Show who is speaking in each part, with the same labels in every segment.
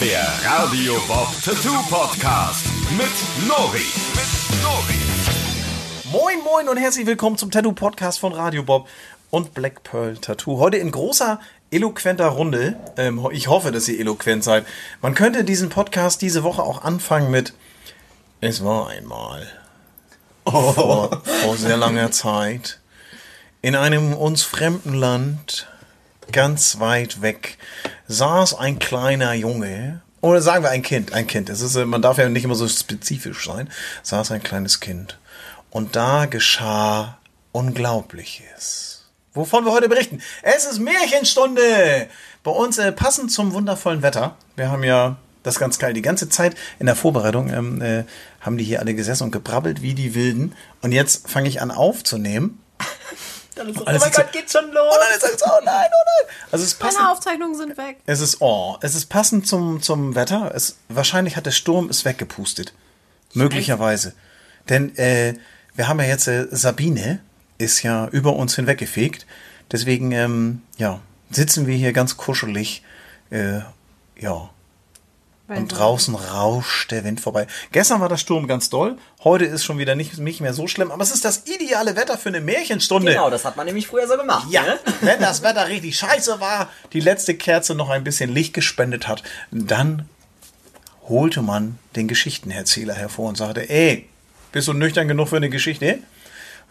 Speaker 1: Der Radio Bob Tattoo Podcast mit Nori. Mit Nori.
Speaker 2: Moin, moin und herzlich willkommen zum Tattoo Podcast von Radio Bob und Black Pearl Tattoo. Heute in großer, eloquenter Runde. Ähm, ich hoffe, dass ihr eloquent seid. Man könnte diesen Podcast diese Woche auch anfangen mit Es war einmal. Vor, vor sehr langer Zeit. In einem uns fremden Land, ganz weit weg, saß ein kleiner Junge. Oder sagen wir ein Kind, ein Kind. Es ist, äh, man darf ja nicht immer so spezifisch sein. Saß ein kleines Kind. Und da geschah Unglaubliches. Wovon wir heute berichten. Es ist Märchenstunde! Bei uns äh, passend zum wundervollen Wetter. Wir haben ja das ganz geil. Die ganze Zeit in der Vorbereitung ähm, äh, haben die hier alle gesessen und gebrabbelt wie die Wilden. Und jetzt fange ich an aufzunehmen.
Speaker 3: Ist so, oh mein Gott, geht schon los.
Speaker 2: Und ist es so, oh nein, oh nein. Also es ist passend.
Speaker 4: Meine Aufzeichnungen sind weg.
Speaker 2: Es ist, oh, es ist passend zum, zum Wetter. Es, wahrscheinlich hat der Sturm es weggepustet. Möglicherweise. Denn äh, wir haben ja jetzt, äh, Sabine ist ja über uns hinweggefegt. Deswegen, ähm, ja, sitzen wir hier ganz kuschelig. Äh, ja. Und draußen rauscht der Wind vorbei. Gestern war der Sturm ganz doll. Heute ist schon wieder nicht, nicht mehr so schlimm. Aber es ist das ideale Wetter für eine Märchenstunde.
Speaker 3: Genau, das hat man nämlich früher so gemacht.
Speaker 2: Ja,
Speaker 3: Ne?
Speaker 2: wenn das Wetter richtig scheiße war, die letzte Kerze noch ein bisschen Licht gespendet hat, dann holte man den Geschichtenerzähler hervor und sagte, ey, bist du nüchtern genug für eine Geschichte?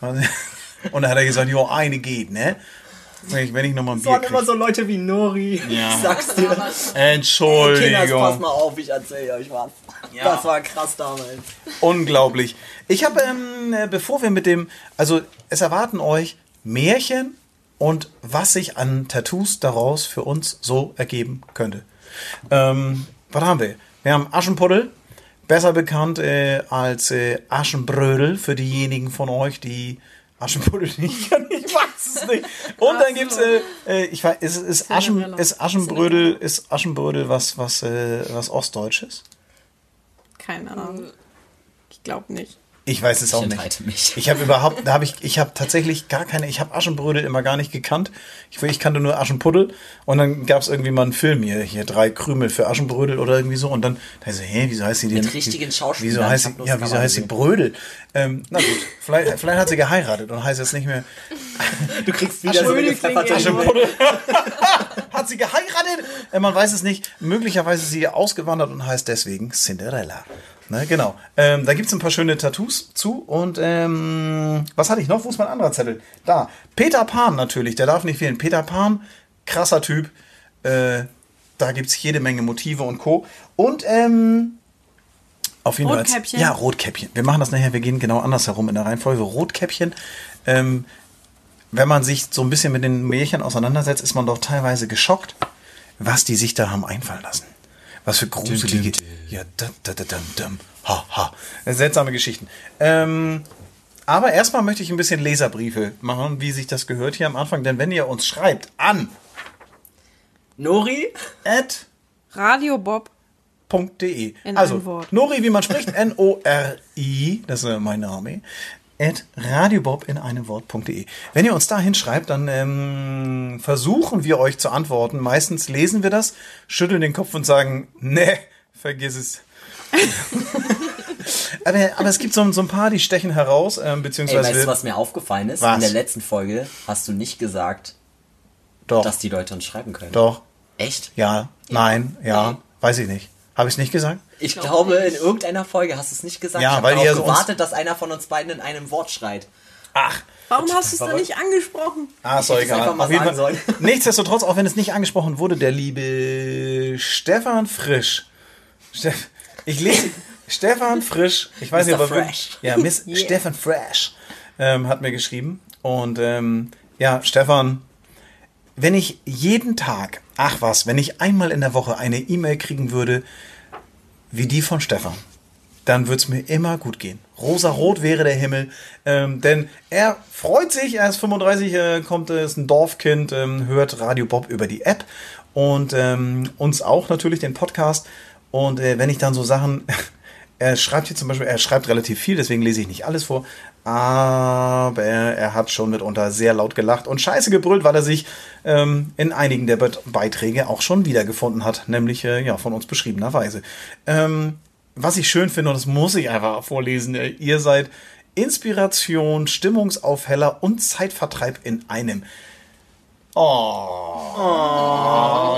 Speaker 2: Und dann hat er gesagt, jo, eine geht, ne? Wenn ich, wenn ich noch mal ein Bier
Speaker 3: waren immer
Speaker 2: krieg.
Speaker 3: so Leute wie Nori.
Speaker 2: Ja.
Speaker 3: Ich sag's dir. Kinders, pass
Speaker 2: Entschuldigung.
Speaker 3: mal auf, ich erzähle euch was.
Speaker 2: Ja.
Speaker 3: Das war krass damals.
Speaker 2: Unglaublich. Ich habe, ähm, äh, bevor wir mit dem, also es erwarten euch Märchen und was sich an Tattoos daraus für uns so ergeben könnte. Ähm, was haben wir? Wir haben Aschenpuddel, besser bekannt äh, als äh, Aschenbrödel für diejenigen von euch, die Aschenpuddel nicht kennen. Es nicht. Und dann gibt's, äh, äh, ich weiß, ist, ist, Aschen, ist Aschenbrödel, ist Aschenbrödel was, was, äh, was Ostdeutsches?
Speaker 4: Keine Ahnung. Ich glaube nicht.
Speaker 2: Ich weiß es auch nicht.
Speaker 3: mich.
Speaker 2: Ich habe überhaupt, da habe ich, ich habe tatsächlich gar keine, ich habe Aschenbrödel immer gar nicht gekannt. Ich, ich kannte nur Aschenpuddel und dann gab es irgendwie mal einen Film hier, hier drei Krümel für Aschenbrödel oder irgendwie so und dann, da ich so, hä, wieso heißt sie denn?
Speaker 3: Mit richtigen Schauspielern,
Speaker 2: Wieso
Speaker 3: ich
Speaker 2: heißt sie, ja, wieso heißt sie. Brödel? Ähm, na gut, vielleicht, vielleicht hat sie geheiratet und heißt jetzt nicht mehr
Speaker 3: Du kriegst wieder so eine. E-Mail.
Speaker 2: Hat sie geheiratet? Äh, man weiß es nicht. Möglicherweise ist sie ausgewandert und heißt deswegen Cinderella. Ne, genau. Ähm, da gibt's ein paar schöne Tattoos zu. Und ähm, was hatte ich noch? Wo ist mein anderer Zettel? Da. Peter Pan natürlich, der darf nicht fehlen. Peter Pan, krasser Typ. Äh, da gibt's jede Menge Motive und Co. Und ähm, auf jeden Fall.
Speaker 4: Rotkäppchen.
Speaker 2: Ja, Rotkäppchen. Wir machen das nachher, wir gehen genau andersherum in der Reihenfolge. Rotkäppchen. Ähm, wenn man sich so ein bisschen mit den Märchen auseinandersetzt, ist man doch teilweise geschockt, was die sich da haben einfallen lassen. Was für gruselige. Ja, da, da, da, dum, dum. Ha, ha. Seltsame Geschichten. Ähm, aber erstmal möchte ich ein bisschen Leserbriefe machen, wie sich das gehört hier am Anfang. Denn wenn ihr uns schreibt an
Speaker 3: Nori?
Speaker 2: at
Speaker 4: Radio Bob.
Speaker 2: .de.
Speaker 4: In
Speaker 2: also. Nori, wie man spricht, N-O-R-I, das ist mein Name, at radiobob in einem Wort.de. Wenn ihr uns da hinschreibt, dann ähm, versuchen wir euch zu antworten. Meistens lesen wir das, schütteln den Kopf und sagen, ne, vergiss es. aber, aber es gibt so, so ein paar, die stechen heraus, ähm,
Speaker 3: Ey,
Speaker 2: beziehungsweise...
Speaker 3: weißt du, was mir aufgefallen ist?
Speaker 2: Was?
Speaker 3: In der letzten Folge hast du nicht gesagt,
Speaker 2: doch,
Speaker 3: dass die Leute uns schreiben können.
Speaker 2: doch,
Speaker 3: Echt?
Speaker 2: ja, nein, ja,
Speaker 3: Nee.
Speaker 2: weiß ich nicht. Habe ich es nicht gesagt?
Speaker 3: Ich glaube, in irgendeiner Folge hast du es nicht gesagt.
Speaker 2: Ja,
Speaker 3: ich
Speaker 2: weil ihr
Speaker 3: gewartet, dass einer von uns beiden in einem Wort schreit.
Speaker 2: Ach,
Speaker 4: Warum hast du es dann nicht angesprochen?
Speaker 2: Ah, ist egal.
Speaker 3: einfach mal
Speaker 2: Auf jeden
Speaker 3: sagen
Speaker 2: Fall.
Speaker 3: sollen.
Speaker 2: Nichtsdestotrotz, auch wenn es nicht angesprochen wurde, der liebe Stefan Frisch. Steff, ich lese Stefan Frisch. Ich weiß nicht,
Speaker 3: Mr.
Speaker 2: ob er
Speaker 3: Fresh.
Speaker 2: Ja, Miss
Speaker 4: Yeah.
Speaker 2: Stefan Fresh ähm, hat mir geschrieben. Und ähm, ja, Stefan, wenn ich jeden Tag, ach was, wenn ich einmal in der Woche eine E-Mail kriegen würde, wie die von Stefan, dann wird's mir immer gut gehen. Rosa-rot wäre der Himmel, ähm, denn er freut sich, er ist 35, äh, kommt, äh, ist ein Dorfkind, ähm, hört Radio Bob über die App und ähm, uns auch natürlich den Podcast. Und äh, wenn ich dann so Sachen, er schreibt hier zum Beispiel, er schreibt relativ viel, deswegen lese ich nicht alles vor, aber er hat schon mitunter sehr laut gelacht und scheiße gebrüllt, weil er sich ähm, in einigen der Be Beiträge auch schon wiedergefunden hat, nämlich äh, ja von uns beschriebenerweise. Ähm, was ich schön finde, und das muss ich einfach vorlesen, äh, ihr seid Inspiration, Stimmungsaufheller und Zeitvertreib in einem. Oh,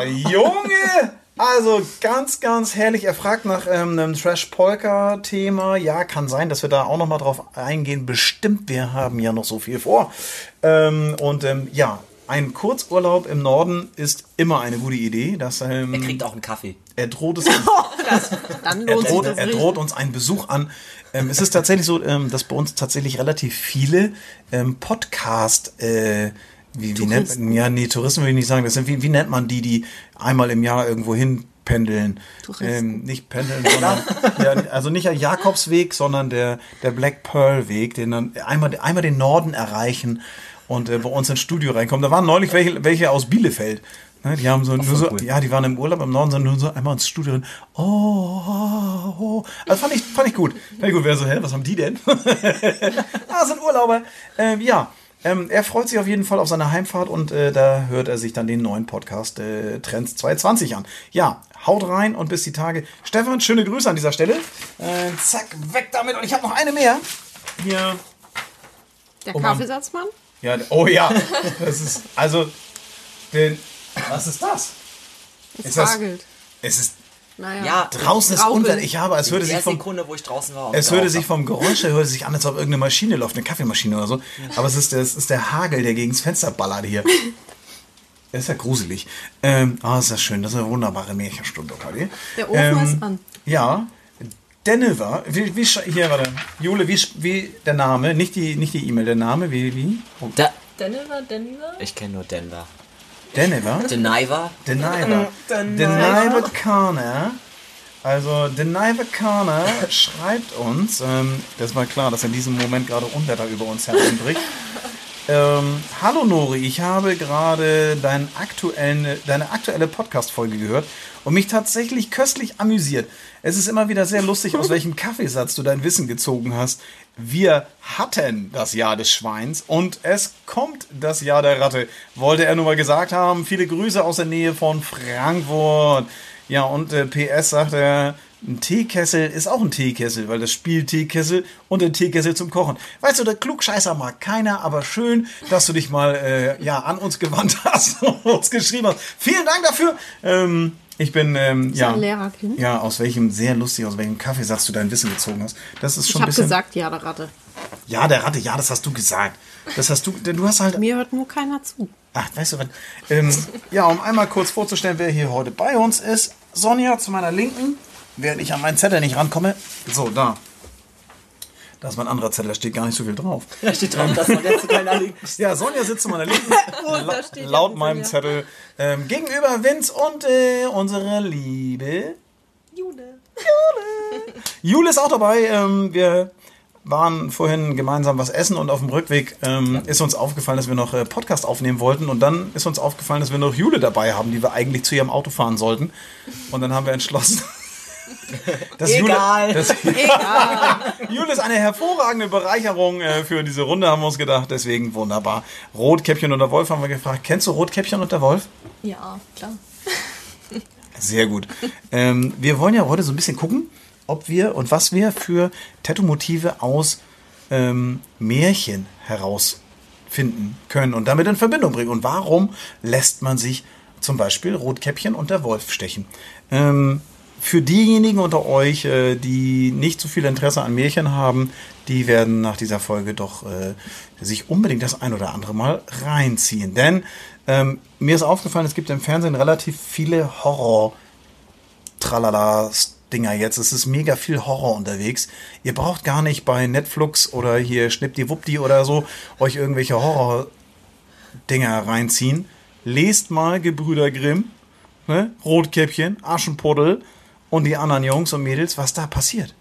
Speaker 2: Junge! Also ganz, ganz herrlich. Er fragt nach ähm, einem Trash-Polka-Thema. Ja, kann sein, dass wir da auch noch mal drauf eingehen. Bestimmt, wir haben ja noch so viel vor. Ähm, und ähm, ja, ein Kurzurlaub im Norden ist immer eine gute Idee. Das, ähm,
Speaker 3: Er kriegt auch einen Kaffee.
Speaker 2: er droht es
Speaker 4: Dann
Speaker 2: er
Speaker 4: lohnt sich
Speaker 2: droht,
Speaker 4: das
Speaker 2: er droht uns einen Besuch an. Ähm, es ist tatsächlich so, ähm, dass bei uns tatsächlich relativ viele ähm, Podcast, äh, wie, wie nennt
Speaker 4: Touristen.
Speaker 2: ja, nee, Touristen will ich nicht sagen. Das sind, wie, wie nennt man die, die einmal im Jahr irgendwo hin pendeln?
Speaker 4: Touristen.
Speaker 2: Ähm, nicht pendeln, sondern, ja, also nicht der Jakobsweg, sondern der, der Black Pearl Weg, den dann einmal, einmal den Norden erreichen und äh, bei uns ins Studio reinkommen. Da waren neulich welche, welche aus Bielefeld. Ne, die haben so, nur so,
Speaker 3: cool.
Speaker 2: ja, die waren im Urlaub im Norden, sind nur so einmal ins Studio drin. Oh, oh, oh. Also fand ich, fand ich gut. Fand ich gut. Wer so, hä, was haben die denn? ah, sind Urlauber. Ähm, ja, ähm, er freut sich auf jeden Fall auf seine Heimfahrt und äh, da hört er sich dann den neuen Podcast äh, Trends 220 an. Ja, haut rein und bis die Tage. Stefan, schöne Grüße an dieser Stelle. Äh, zack, weg damit. Und ich habe noch eine mehr. Hier.
Speaker 4: Der
Speaker 2: Oh Mann.
Speaker 4: Kaffeesatzmann?
Speaker 2: Ja, oh ja. Das ist, also, den, was ist das?
Speaker 4: Es
Speaker 2: Ist das-
Speaker 4: hagelt.
Speaker 2: Es ist
Speaker 4: Naja.
Speaker 3: Ja,
Speaker 2: Draußen ist. Unwetter. Ich habe, es
Speaker 3: der
Speaker 2: sich vom,
Speaker 3: Sekunde, wo ich draußen war.
Speaker 2: es hörte sich vom Geräusch, her hörte sich an, als ob irgendeine Maschine läuft, eine Kaffeemaschine oder so. Aber es ist, der- es ist der Hagel, der gegens Fenster ballert hier. Das ist ja gruselig. Ähm, ah, ist das schön. Das ist eine wunderbare Märchenstunde heute.
Speaker 4: Der Ofen
Speaker 2: ähm,
Speaker 4: ist an.
Speaker 2: Ja. Denver, wie, wie, sch- hier, warte. Jule, wie, sch- wie der Name, nicht die nicht die E-Mail, der Name, wie, wie? Oh,
Speaker 3: Da,
Speaker 5: Denver, Denver?
Speaker 3: ich kenne nur Denver.
Speaker 2: Denver?
Speaker 3: Denver?
Speaker 2: Deniver. Deniver Kana. Also, Deniver Kana schreibt uns, ähm, das war klar, dass in diesem Moment gerade Unwetter über uns hereinbricht. Ähm, Hallo Nori, ich habe gerade deine aktuelle Podcast-Folge gehört und mich tatsächlich köstlich amüsiert. Es ist immer wieder sehr lustig, aus welchem Kaffeesatz du dein Wissen gezogen hast. Wir hatten das Jahr des Schweins und es kommt das Jahr der Ratte. Wollte er nur mal gesagt haben. Viele Grüße aus der Nähe von Frankfurt. Ja, und äh, PS sagt er, ein Teekessel ist auch ein Teekessel, weil das Spiel Teekessel und ein Teekessel zum Kochen. Weißt du, der Klugscheißer mag keiner, aber schön, dass du dich mal äh, ja, an uns gewandt hast und uns geschrieben hast. Vielen Dank dafür. Ähm, ich bin, ähm, ja,
Speaker 4: ein Lehrerkind?
Speaker 2: ja, aus welchem, sehr lustig, aus welchem Kaffee sagst du dein Wissen gezogen hast. Das ist
Speaker 4: Ich
Speaker 2: schon ein
Speaker 4: habe gesagt, ja, der Ratte.
Speaker 2: Ja, der Ratte, ja, das hast du gesagt. Das hast du, denn du hast halt
Speaker 4: Mir hört nur keiner zu.
Speaker 2: Ach, weißt du was? Ähm, ja, um einmal kurz vorzustellen, wer hier heute bei uns ist. Sonja zu meiner Linken, während ich an meinen Zettel nicht rankomme. So, da. Da ist mein anderer Zettel, da steht gar nicht so viel drauf.
Speaker 3: Da steht drauf, dass man jetzt keiner
Speaker 2: Ja, Sonja sitzt zu meiner Linken.
Speaker 4: steht ja
Speaker 2: laut
Speaker 4: ein
Speaker 2: meinem
Speaker 4: Sonja.
Speaker 2: Zettel. Ähm, gegenüber Vince und äh, unsere liebe
Speaker 5: Jule.
Speaker 2: Jule ist auch dabei. Ähm, wir waren vorhin gemeinsam was essen und auf dem Rückweg ähm, ist uns aufgefallen, dass wir noch äh, Podcast aufnehmen wollten und dann ist uns aufgefallen, dass wir noch Jule dabei haben, die wir eigentlich zu ihrem Auto fahren sollten. Und dann haben wir entschlossen, dass
Speaker 3: Egal.
Speaker 2: Jule, dass, Jule ist eine hervorragende Bereicherung äh, für diese Runde, haben wir uns gedacht. Deswegen wunderbar. Rotkäppchen und der Wolf haben wir gefragt. Kennst du Rotkäppchen und der Wolf?
Speaker 5: Ja, klar.
Speaker 2: Sehr gut. Ähm, wir wollen ja heute so ein bisschen gucken, ob wir und was wir für Tattoo-Motive aus ähm, Märchen herausfinden können und damit in Verbindung bringen. Und warum lässt man sich zum Beispiel Rotkäppchen und der Wolf stechen? Ähm, für diejenigen unter euch, äh, die nicht so viel Interesse an Märchen haben, die werden nach dieser Folge doch äh, sich unbedingt das ein oder andere Mal reinziehen. Denn ähm, mir ist aufgefallen, es gibt im Fernsehen relativ viele Horror- tralala Dinger jetzt. Es ist mega viel Horror unterwegs. Ihr braucht gar nicht bei Netflix oder hier Schnippdiwuppdi oder so euch irgendwelche Horror-Dinger reinziehen. Lest mal Gebrüder Grimm, ne? Rotkäppchen, Aschenpuddel und die anderen Jungs und Mädels, was da passiert.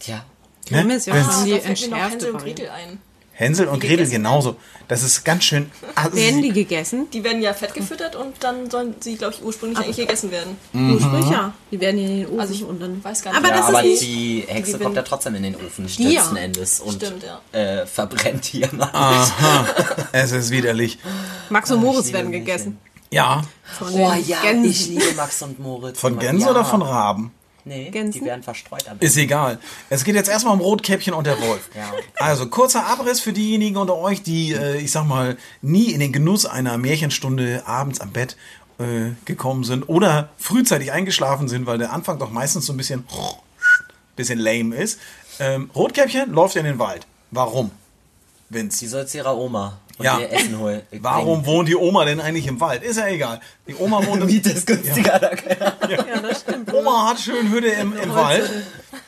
Speaker 3: Tja.
Speaker 4: Grimm ist ja
Speaker 2: Ne?
Speaker 4: schon die entschärfte
Speaker 5: Hänsel und. Gretel ein.
Speaker 2: Hänsel und Gretel genauso. Das ist ganz schön. assi.
Speaker 4: Werden die gegessen?
Speaker 5: Die werden ja fett gefüttert und dann sollen sie, glaube ich, ursprünglich eigentlich gegessen werden.
Speaker 2: Mhm.
Speaker 4: Ursprünglich ja. Die werden in den Ofen
Speaker 5: Also ich
Speaker 4: und dann.
Speaker 5: weiß gar nicht.
Speaker 4: Aber
Speaker 5: Ja,
Speaker 4: das
Speaker 3: aber
Speaker 4: ist nicht.
Speaker 3: die Hexe
Speaker 5: gewinnen.
Speaker 3: kommt ja trotzdem in den Ofen
Speaker 4: Die ja.
Speaker 3: letzten Endes und
Speaker 5: Stimmt, ja.
Speaker 3: äh, verbrennt hier mal.
Speaker 2: Aha, es ist widerlich.
Speaker 4: Max und Moritz werden gegessen.
Speaker 2: Ja,
Speaker 4: Von
Speaker 3: Oh ja,
Speaker 4: Gänsen.
Speaker 3: ich liebe Max und Moritz.
Speaker 2: von Gänse
Speaker 3: ja.
Speaker 2: oder von Raben?
Speaker 3: Nee,
Speaker 4: Gänsen?
Speaker 3: die werden verstreut am
Speaker 2: Ist egal. Es geht jetzt erstmal um Rotkäppchen und der Wolf.
Speaker 3: Ja.
Speaker 2: Also kurzer Abriss für diejenigen unter euch, die, äh, ich sag mal, nie in den Genuss einer Märchenstunde abends am Bett äh, gekommen sind oder frühzeitig eingeschlafen sind, weil der Anfang doch meistens so ein bisschen, bisschen lame ist. Ähm, Rotkäppchen läuft in den Wald. Warum? Vince.
Speaker 3: Die soll zu ihrer Oma und
Speaker 2: Ja.
Speaker 3: ihr Essen holen.
Speaker 2: Warum wohnt die Oma denn eigentlich im Wald? Ist ja egal. Die Oma wohnt im
Speaker 3: Miete ist günstiger. da.
Speaker 4: Ja, das stimmt.
Speaker 2: Oma hat schön Hütte im, im Wald.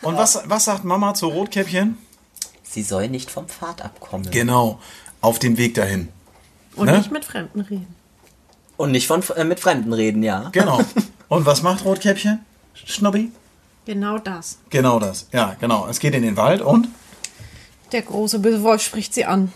Speaker 2: Und was, was sagt Mama zu Rotkäppchen?
Speaker 3: Sie soll nicht vom Pfad abkommen.
Speaker 2: Genau, auf dem Weg dahin.
Speaker 4: Und
Speaker 2: Ne?
Speaker 4: nicht mit Fremden reden.
Speaker 3: Und nicht von, äh, mit Fremden reden, ja.
Speaker 2: Genau. Und was macht Rotkäppchen? Schnubbi?
Speaker 4: Genau das.
Speaker 2: Genau das. Ja, genau. Es geht in den Wald und
Speaker 4: Der große böse Wolf spricht sie an.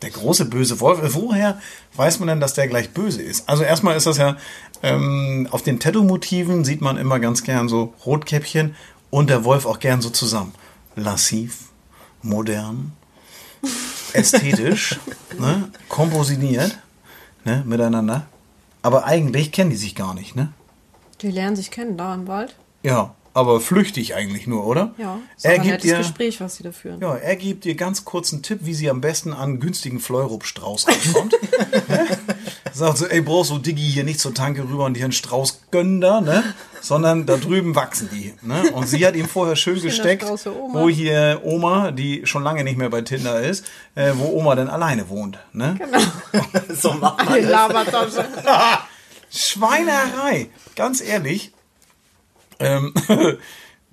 Speaker 2: der große böse Wolf. Woher weiß man denn, dass der gleich böse ist? Also erstmal ist das ja, ähm, auf den Tattoo-Motiven sieht man immer ganz gern so Rotkäppchen und der Wolf auch gern so zusammen. Lassiv, modern, ästhetisch, ne? kompositioniert ne? miteinander. Aber eigentlich kennen die sich gar nicht, ne?
Speaker 4: Die lernen sich kennen da im Wald.
Speaker 2: Ja, aber flüchtig eigentlich nur, oder?
Speaker 4: Ja. Auch
Speaker 2: Er
Speaker 4: ein
Speaker 2: gibt dir,
Speaker 4: Gespräch, was sie da führen.
Speaker 2: ja, er gibt dir ganz kurz einen Tipp, wie sie am besten an günstigen Fleurupstrauß rankommt. Sagt so, ey, brauchst du Diggi hier nicht zur Tanke rüber und dir einen Strauß gönnen da, ne? Sondern da drüben wachsen die, ne? Und sie hat ihm vorher schön gesteckt, wo hier Oma, die schon lange nicht mehr bei Tinder ist, äh, wo Oma denn alleine wohnt, ne?
Speaker 3: So macht man das.
Speaker 2: Schweinerei. Ganz ehrlich. Ähm,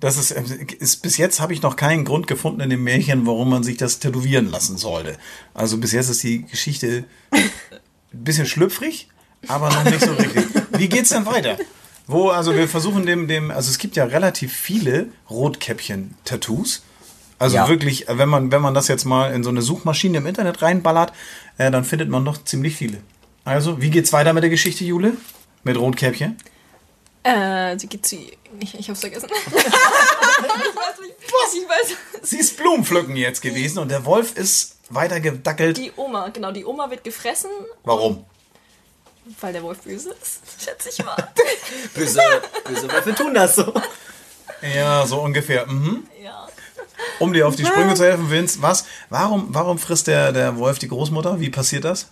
Speaker 2: das ist, ist bis jetzt habe ich noch keinen Grund gefunden in dem Märchen, warum man sich das tätowieren lassen sollte. Also bis jetzt ist die Geschichte ein bisschen schlüpfrig, aber noch nicht so richtig. Wie geht's denn weiter? Wo, also wir versuchen dem, dem, also es gibt ja relativ viele Rotkäppchen-Tattoos. Also
Speaker 3: Ja.
Speaker 2: wirklich, wenn man, wenn man das jetzt mal in so eine Suchmaschine im Internet reinballert, äh, dann findet man noch ziemlich viele. Also, wie geht's weiter mit der Geschichte, Jule? Mit Rotkäppchen?
Speaker 5: Äh, sie geht zu. Ich, ich hab's vergessen. ich weiß nicht. Was? Ich weiß.
Speaker 2: Sie ist Blumenpflücken jetzt gewesen und der Wolf ist weiter gedackelt.
Speaker 5: Die Oma, genau, die Oma wird gefressen.
Speaker 2: Warum?
Speaker 5: Weil der Wolf böse ist, schätze ich mal.
Speaker 3: Böse, böse Wölfe tun das so.
Speaker 2: Ja, so ungefähr. Mhm.
Speaker 5: ja.
Speaker 2: Um dir auf die Sprünge zu helfen, Vince, was? Warum, warum frisst der, der Wolf die Großmutter? Wie passiert das?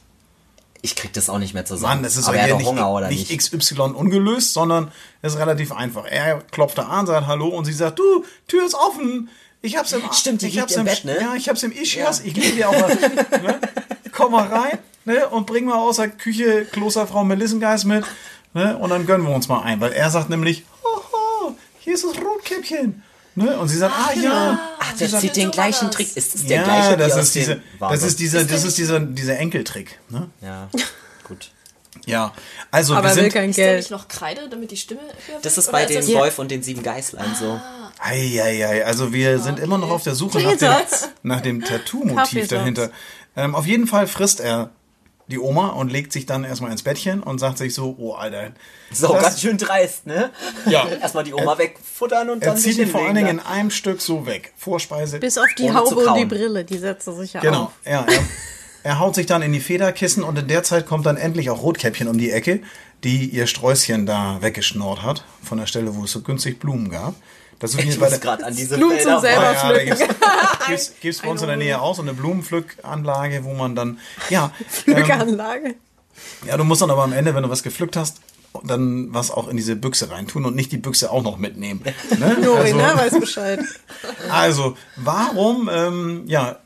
Speaker 3: Ich krieg das auch nicht mehr zusammen.
Speaker 2: Mann, es ist
Speaker 3: Aber er
Speaker 2: nicht,
Speaker 3: Hunger, oder
Speaker 2: nicht
Speaker 3: nicht?
Speaker 2: XY ungelöst, sondern es ist relativ einfach. Er klopft da an, sagt Hallo und sie sagt, du, Tür ist offen. Ich hab's im
Speaker 3: Stimmt,
Speaker 2: ich hab's
Speaker 3: im
Speaker 2: im
Speaker 3: Bett, ne?
Speaker 2: Ja, ich hab's im Ischias. Ich liege dir auch was. ne? Komm mal rein ne? und bring mal aus der Küche Klosterfrau Melissengeist mit. Ne? Und dann gönnen wir uns mal ein. Weil er sagt nämlich, Hoho, hier ist das Rotkäppchen. Ne? Und sie sagt, ah, ja.
Speaker 3: Ach, der zieht den gleichen. Trick. Ist das der
Speaker 2: ja,
Speaker 3: gleiche
Speaker 2: das
Speaker 3: wie aus
Speaker 2: ist, diese, das ist dieser, das ist dieser, dieser Enkeltrick. Ne?
Speaker 3: Ja, gut.
Speaker 2: Ja, also
Speaker 4: Aber
Speaker 2: wir
Speaker 4: er will
Speaker 2: sind,
Speaker 4: kein
Speaker 5: Ist der
Speaker 4: Geld.
Speaker 5: nicht noch Kreide, damit die Stimme höher
Speaker 3: Das ist bei dem Wolf und den sieben Geißlein so.
Speaker 2: Eieiei, also wir sind immer noch auf der Suche nach dem, nach dem Tattoo-Motiv dahinter. Ähm, auf jeden Fall frisst er die Oma und legt sich dann erstmal ins Bettchen und sagt sich so, oh Alter.
Speaker 3: So,
Speaker 2: das-
Speaker 3: ganz schön dreist, ne?
Speaker 2: Ja.
Speaker 3: Erstmal die Oma wegfuttern und
Speaker 2: Er
Speaker 3: dann
Speaker 2: zieht
Speaker 3: sich
Speaker 2: ihn vor allen Dingen in einem Stück so weg. Vorspeise.
Speaker 4: Bis auf die Haube und die. Brille, die setzt er sich ja
Speaker 2: Genau,
Speaker 4: auf.
Speaker 2: ja. Er, er haut sich dann in die Federkissen und in der Zeit kommt dann endlich auch Rotkäppchen um die Ecke, die ihr Sträußchen da weggeschnurrt hat, von der Stelle, wo es so günstig Blumen gab. Das ist
Speaker 3: Ich muss gerade an diese
Speaker 4: Blumen
Speaker 3: Felder
Speaker 4: zum selber
Speaker 2: ja, da
Speaker 4: pflücken.
Speaker 2: gibt's, gibt's, gibt's bei uns in der Nähe auch so eine Blumenpflückanlage, wo man dann, ja, ähm,
Speaker 4: Flügeranlage.
Speaker 2: ja, du musst dann aber am Ende, wenn du was gepflückt hast, dann was auch in diese Büchse reintun und nicht die Büchse auch noch mitnehmen. Ne?
Speaker 4: Nori,
Speaker 2: also,
Speaker 4: ne? Weiß Bescheid.
Speaker 2: also, warum, ähm, ja,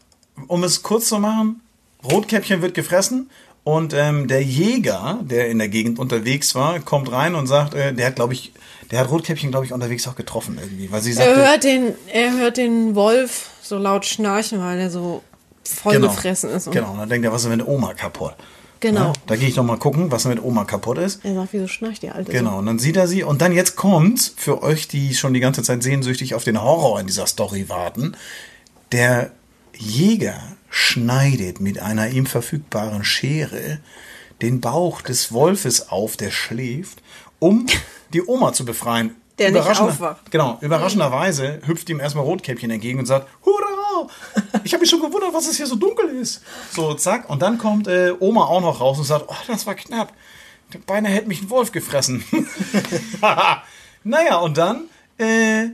Speaker 2: um es kurz zu machen, Rotkäppchen wird gefressen und ähm, der Jäger, der in der Gegend unterwegs war, kommt rein und sagt, äh, der hat, glaube ich, der hat Rotkäppchen, glaube ich, unterwegs auch getroffen irgendwie, weil sie
Speaker 4: Er
Speaker 2: sagte,
Speaker 4: hört, den, er hört den Wolf so laut schnarchen, weil er so voll gefressen ist. Und
Speaker 2: Genau, und dann denkt er, was ist mit Oma kaputt?
Speaker 4: Genau.
Speaker 2: Ja, da gehe ich doch mal gucken, was mit Oma kaputt ist.
Speaker 4: Er sagt, wieso schnarcht die Alte
Speaker 2: Genau, und dann sieht er sie und dann jetzt kommt's für euch, die schon die ganze Zeit sehnsüchtig auf den Horror in dieser Story warten. Der Jäger schneidet mit einer ihm verfügbaren Schere den Bauch des Wolfes auf, der schläft, um die Oma zu befreien.
Speaker 4: Der nicht aufwacht.
Speaker 2: Genau, überraschenderweise hüpft ihm erstmal Rotkäppchen entgegen und sagt, Hurra! Ich habe mich schon gewundert, was es hier so dunkel ist. So, zack. Und dann kommt äh, Oma auch noch raus und sagt, oh, das war knapp. Beinahe hätte mich ein Wolf gefressen. naja, und dann äh,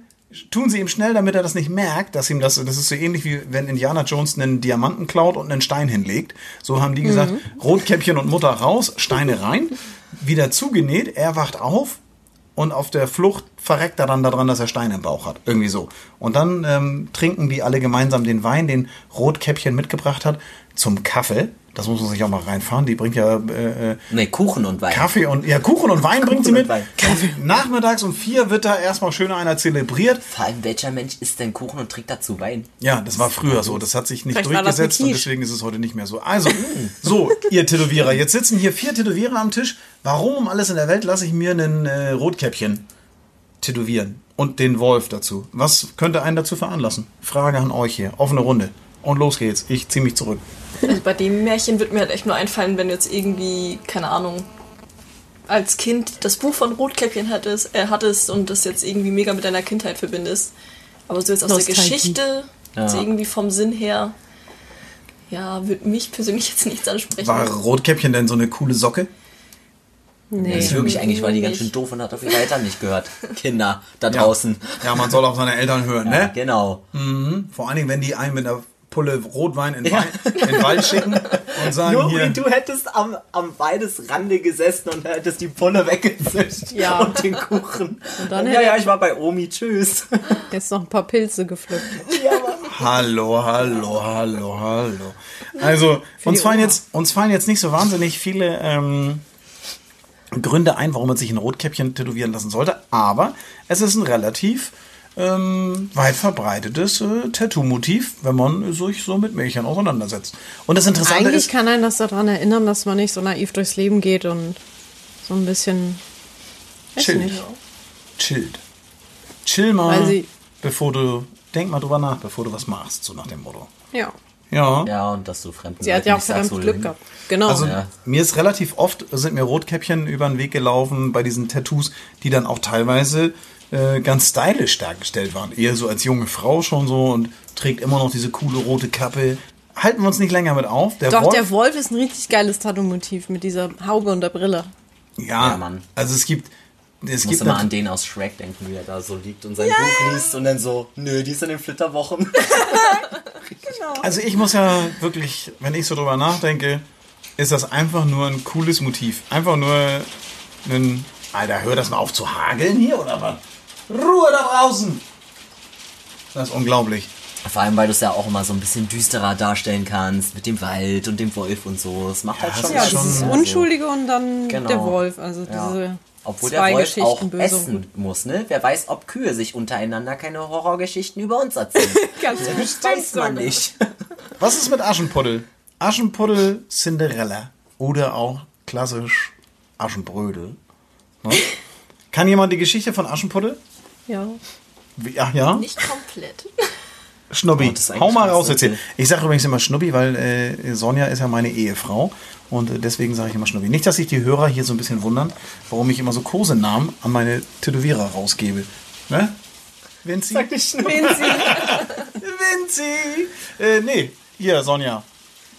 Speaker 2: tun sie ihm schnell, damit er das nicht merkt, dass ihm das, das ist so ähnlich wie wenn Indiana Jones einen Diamanten klaut und einen Stein hinlegt. So haben die gesagt, Rotkäppchen und Mutter raus, Steine rein, wieder zugenäht, er wacht auf und auf der Flucht verreckt er dann daran, dass er Steine im Bauch hat. Irgendwie so. Und dann ähm, trinken die alle gemeinsam den Wein, den Rotkäppchen mitgebracht hat, zum Kaffee. Das muss man sich auch mal reinfahren. Die bringt ja äh, äh,
Speaker 3: Nee, Kuchen und Wein.
Speaker 2: Kaffee und ja Kuchen und Wein bringt sie
Speaker 3: Kuchen
Speaker 2: mit.
Speaker 3: Und
Speaker 2: Nachmittags um vier wird da erstmal schön einer zelebriert.
Speaker 3: Vor allem, welcher Mensch isst denn Kuchen und trinkt dazu Wein?
Speaker 2: Ja, das war früher so. Das hat sich nicht
Speaker 4: Vielleicht
Speaker 2: durchgesetzt und deswegen ist es heute nicht mehr so. Also, so, ihr Tätowierer. Jetzt sitzen hier vier Tätowierer am Tisch. Warum um alles in der Welt lasse ich mir einen äh, Rotkäppchen tätowieren? Und den Wolf dazu. Was könnte einen dazu veranlassen? Frage an euch hier. Offene Runde. Und los geht's. Ich ziehe mich zurück.
Speaker 5: Also bei dem Märchen wird mir halt echt nur einfallen, wenn du jetzt irgendwie, keine Ahnung, als Kind das Buch von Rotkäppchen hattest, äh, hattest und das jetzt irgendwie mega mit deiner Kindheit verbindest. Aber so jetzt aus der
Speaker 4: Nostalgie.
Speaker 5: Geschichte, so
Speaker 3: Ja.
Speaker 5: irgendwie vom Sinn her, ja, würde mich persönlich jetzt nichts ansprechen.
Speaker 2: War Rotkäppchen denn so eine coole Socke?
Speaker 4: Nee.
Speaker 3: Das ist wirklich, eigentlich war die ganz schön doof und hat auf ihre Eltern nicht gehört. Kinder da draußen.
Speaker 2: Ja, man soll auf seine Eltern hören,
Speaker 3: Ja,
Speaker 2: ne?
Speaker 3: genau.
Speaker 2: Vor allen Dingen, wenn die einen mit einer Pulle Rotwein in, Wein, in den Wald schicken und sagen hier...
Speaker 3: du hättest am, am Weidesrande gesessen und hättest die Pulle weggezischt.
Speaker 4: Ja.
Speaker 3: Und den Kuchen.
Speaker 4: Und dann
Speaker 3: ja,
Speaker 4: hätte-
Speaker 3: ja, ich war bei Omi, tschüss.
Speaker 4: Jetzt noch ein paar Pilze gepflückt.
Speaker 2: Hallo, hallo, hallo, hallo. Also, uns fallen, jetzt, uns fallen jetzt nicht so wahnsinnig viele ähm, Gründe ein, warum man sich ein Rotkäppchen tätowieren lassen sollte, aber es ist ein relativ ähm, weit verbreitetes äh, Tattoo-Motiv, wenn man sich so mit Mädchen auseinandersetzt. Und das Interessante
Speaker 4: Eigentlich
Speaker 2: ist,
Speaker 4: kann einen das daran erinnern, dass man nicht so naiv durchs Leben geht und so ein bisschen. Weiß
Speaker 2: chillt.
Speaker 4: nicht.
Speaker 2: Chillt. Chill mal,
Speaker 4: Weil sie-
Speaker 2: bevor du, denk mal drüber nach, bevor du was machst, so nach dem Motto.
Speaker 4: Ja.
Speaker 2: Ja.
Speaker 3: Ja, und dass du fremden
Speaker 4: Sie hat ja auch
Speaker 3: sagst,
Speaker 4: verdammt
Speaker 3: du
Speaker 4: Glück gehabt. Genau.
Speaker 2: Also
Speaker 3: Ja.
Speaker 2: mir ist relativ oft sind mir Rotkäppchen über den Weg gelaufen bei diesen Tattoos, die dann auch teilweise äh, ganz stylisch dargestellt waren. Eher so als junge Frau schon so und trägt immer noch diese coole rote Kappe. Halten wir uns nicht länger mit auf. Der
Speaker 4: Doch,
Speaker 2: Wolf,
Speaker 4: der Wolf ist ein richtig geiles Tattoo-Motiv mit dieser Haube und der Brille.
Speaker 2: ja,
Speaker 3: Ja, Mann.
Speaker 2: Also es gibt es
Speaker 3: Ich
Speaker 2: gibt
Speaker 3: muss immer an den aus Shrek denken, wie er da so liegt und sein Buch liest und dann so, nö, die ist in den Flitterwochen.
Speaker 2: Also ich muss ja wirklich, wenn ich so drüber nachdenke, ist das einfach nur ein cooles Motiv. Einfach nur ein. Alter, hör das mal auf zu hageln hier oder was? Ruhe da draußen! Das ist unglaublich.
Speaker 3: Vor allem, weil du es ja auch immer so ein bisschen düsterer darstellen kannst, mit dem Wald und dem Wolf und so. Das macht halt
Speaker 2: das
Speaker 3: schon
Speaker 2: ist
Speaker 4: Ja,
Speaker 2: schon-
Speaker 4: dieses
Speaker 2: so.
Speaker 4: Unschuldige und dann
Speaker 3: Genau.
Speaker 4: der Wolf. Also
Speaker 3: Ja.
Speaker 4: diese
Speaker 3: Obwohl der
Speaker 4: zwei
Speaker 3: Wolf
Speaker 4: Geschichten
Speaker 3: auch essen muss, ne? Wer weiß, ob Kühe sich untereinander keine Horrorgeschichten über uns erzählen.
Speaker 4: Ganz
Speaker 3: das weiß man nicht.
Speaker 2: Was ist mit Aschenputtel? Aschenputtel Cinderella. Oder auch klassisch Aschenbrödel. Ne? Kann jemand die Geschichte von Aschenputtel?
Speaker 4: Ja.
Speaker 2: Wie- Ach ja?
Speaker 5: Nicht komplett.
Speaker 2: Schnubbi,
Speaker 3: Oh,
Speaker 2: hau mal raus erzähl.
Speaker 3: simpel.
Speaker 2: Ich sage übrigens immer Schnubbi, weil äh, Sonja ist ja meine Ehefrau. Und äh, deswegen sage ich immer Schnubbi. Nicht, dass sich die Hörer hier so ein bisschen wundern, warum ich immer so Kosenamen an meine Tätowierer rausgebe. Ne? Vinci?
Speaker 3: Sag nicht Schnurr.
Speaker 2: Vinci! Äh, nee, hier, Sonja.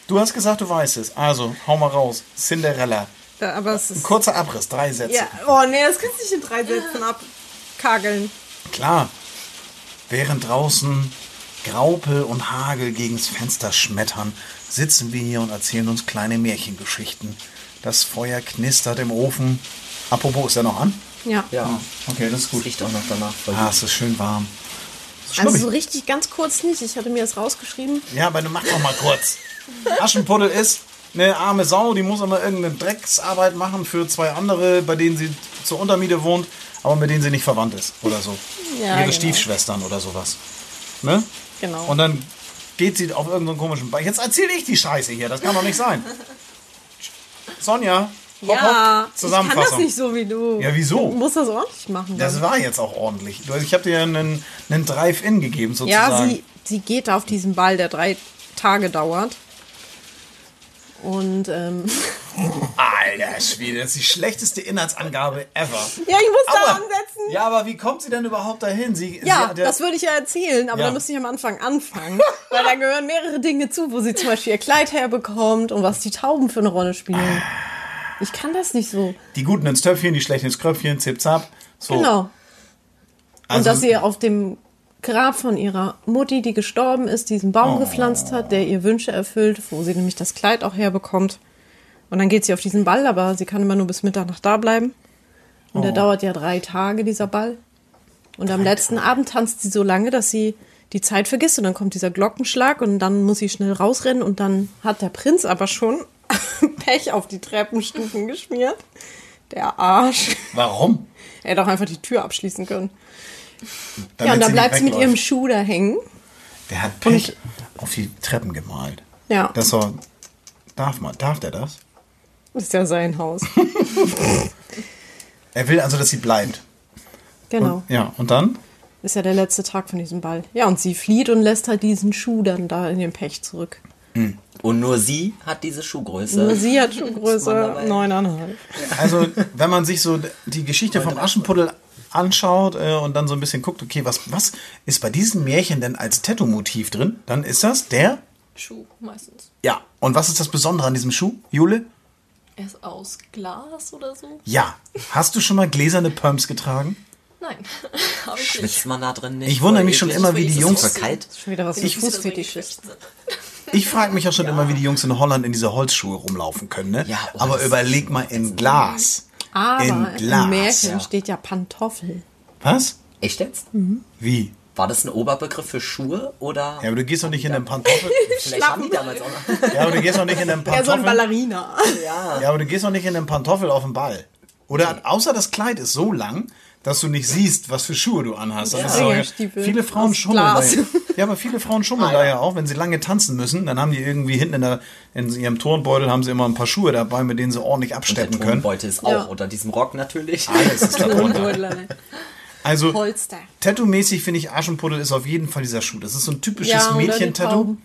Speaker 2: Du hast gesagt, du weißt es. Also, hau mal raus. Cinderella.
Speaker 4: Da, aber es ist.
Speaker 2: Kurzer Abriss, drei Sätze.
Speaker 4: Ja, oh nee, das kannst du nicht in drei Sätzen abkageln.
Speaker 2: Klar. Während draußen Graupel und Hagel gegens Fenster schmettern, sitzen wir hier und erzählen uns kleine Märchengeschichten. Das Feuer knistert im Ofen. Apropos, ist er noch an?
Speaker 4: Ja.
Speaker 3: Ja,
Speaker 2: Okay, das ist gut.
Speaker 3: riecht auch noch danach.
Speaker 2: Ah, es ist schön warm. Ist
Speaker 4: Also so richtig ganz kurz nicht. Ich hatte mir das rausgeschrieben.
Speaker 2: Ja, aber du mach doch mal kurz. Aschenputtel ist eine arme Sau, die muss immer irgendeine Drecksarbeit machen für zwei andere, bei denen sie zur Untermiete wohnt, aber mit denen sie nicht verwandt ist oder so.
Speaker 4: Ja,
Speaker 2: Ihre
Speaker 4: genau.
Speaker 2: Stiefschwestern oder sowas. Ne?
Speaker 4: Genau.
Speaker 2: Und dann geht sie auf irgendeinen komischen Ball. Jetzt erzähle ich die Scheiße hier, das kann doch nicht sein. Sonja, hopp,
Speaker 4: ja,
Speaker 2: hopp,
Speaker 4: ich kann das
Speaker 2: Zusammenfassung.
Speaker 4: nicht so wie du.
Speaker 2: Ja, wieso?
Speaker 4: Du musst das ordentlich machen.
Speaker 2: Das
Speaker 4: dann.
Speaker 2: war jetzt auch ordentlich. Du- Ich habe dir einen, einen Drive-In gegeben
Speaker 4: ja,
Speaker 2: sozusagen.
Speaker 4: sie, sie geht auf diesen Ball der drei Tage dauert. Und ähm,
Speaker 2: Alter Schwede, das ist die schlechteste Inhaltsangabe ever.
Speaker 4: ja, ich muss da
Speaker 2: Aber-
Speaker 4: ansetzen.
Speaker 2: Ja, aber wie kommt sie denn überhaupt dahin? Sie, sie
Speaker 4: Ja,
Speaker 2: hat
Speaker 4: das würde ich ja erzählen, aber
Speaker 2: Ja.
Speaker 4: da müsste ich am Anfang anfangen. weil da gehören mehrere Dinge zu, wo sie zum Beispiel ihr Kleid herbekommt und was die Tauben für eine Rolle spielen. Ich kann das nicht so.
Speaker 2: die Guten ins Töpfchen, die Schlechten ins Kröpfchen, zip zap. So.
Speaker 4: Genau. und
Speaker 2: Also-
Speaker 4: dass sie auf dem Grab von ihrer Mutti, die gestorben ist, diesen Baum gepflanzt hat, der ihr Wünsche erfüllt, wo sie nämlich das Kleid auch herbekommt. Und dann geht sie auf diesen Ball, aber sie kann immer nur bis Mitternacht da bleiben. Und der dauert ja drei Tage, dieser Ball. Und am letzten Abend tanzt sie so lange, dass sie die Zeit vergisst. Und dann kommt dieser Glockenschlag und dann muss sie schnell rausrennen. Und dann hat der Prinz aber schon Pech auf die Treppenstufen geschmiert. Der Arsch.
Speaker 2: Warum?
Speaker 4: Er hätte auch einfach die Tür abschließen können.
Speaker 2: Damit
Speaker 4: ja, und dann
Speaker 2: sie
Speaker 4: bleibt sie mit ihrem Schuh da hängen.
Speaker 2: Der hat Pech auf die Treppen gemalt.
Speaker 4: Ja,
Speaker 2: Das soll. Darf man, darf der das?
Speaker 4: Das ist ja sein Haus.
Speaker 2: Er will also, dass sie bleibt.
Speaker 4: Genau.
Speaker 2: Und, ja, und dann?
Speaker 4: Ist ja der letzte Tag von diesem Ball. Ja, und sie flieht und lässt halt diesen Schuh dann da in den Pech zurück.
Speaker 3: Und nur sie hat diese Schuhgröße.
Speaker 4: Nur sie hat Schuhgröße
Speaker 3: dabei?
Speaker 4: neuneinhalb.
Speaker 2: Also, wenn man sich so die Geschichte vom Aschenputtel anschaut äh, und dann so ein bisschen guckt, okay, was, was ist bei diesem Märchen denn als Tattoo-Motiv drin? Dann ist das der.
Speaker 5: Schuh meistens.
Speaker 2: Ja. Und was ist das Besondere an diesem Schuh, Jule?
Speaker 5: Er ist aus Glas oder so?
Speaker 2: Ja. Hast du schon mal gläserne Pumps getragen?
Speaker 5: Nein, ich nicht.
Speaker 3: Schwitzt man da drin nicht?
Speaker 2: Ich wundere mich schon immer, wie die
Speaker 3: Ist
Speaker 2: Jungs-
Speaker 3: so kalt.
Speaker 4: Schon wieder was
Speaker 5: Ich
Speaker 4: Fußfetisch ist.
Speaker 2: Ich frage mich ja schon immer, wie die Jungs in Holland in diese Holzschuhe rumlaufen können, ne?
Speaker 3: Ja, oh,
Speaker 2: Aber überleg mal in Glas.
Speaker 4: Aber
Speaker 2: in
Speaker 4: im
Speaker 2: Glas.
Speaker 4: Märchen
Speaker 3: ja.
Speaker 4: steht ja Pantoffel.
Speaker 2: Was?
Speaker 3: Echt jetzt?
Speaker 2: Wie?
Speaker 3: War das ein Oberbegriff für Schuhe oder?
Speaker 2: Ja, aber du gehst doch nicht in den Pantoffel.
Speaker 3: Vielleicht haben die damals auch noch.
Speaker 2: Ja, aber du gehst doch nicht in den
Speaker 4: Ja, so ein
Speaker 2: Pantoffel.
Speaker 4: Ballerina.
Speaker 2: Ja, aber du gehst doch nicht in den Pantoffel auf den Ball. Oder außer das Kleid ist so lang, dass du nicht siehst, was für Schuhe du anhast.
Speaker 4: Ringelstiefel
Speaker 2: viele Frauen schummeln da ja. Ja, aber viele Frauen schummeln da ja auch, wenn sie lange tanzen müssen. Dann haben die irgendwie hinten in, der, in ihrem Turnbeutel haben sie immer ein paar Schuhe dabei, mit denen sie ordentlich
Speaker 3: Der
Speaker 2: absteppen können.
Speaker 3: Tonbeutel ist auch
Speaker 4: Ja.
Speaker 3: unter diesem Rock natürlich.
Speaker 2: Alles ist da drunter. Also,
Speaker 4: Polster.
Speaker 2: Tattoo-mäßig finde ich Aschenputtel ist auf jeden Fall dieser Schuh. Das ist so ein typisches
Speaker 4: Ja,
Speaker 2: Mädchentattoo.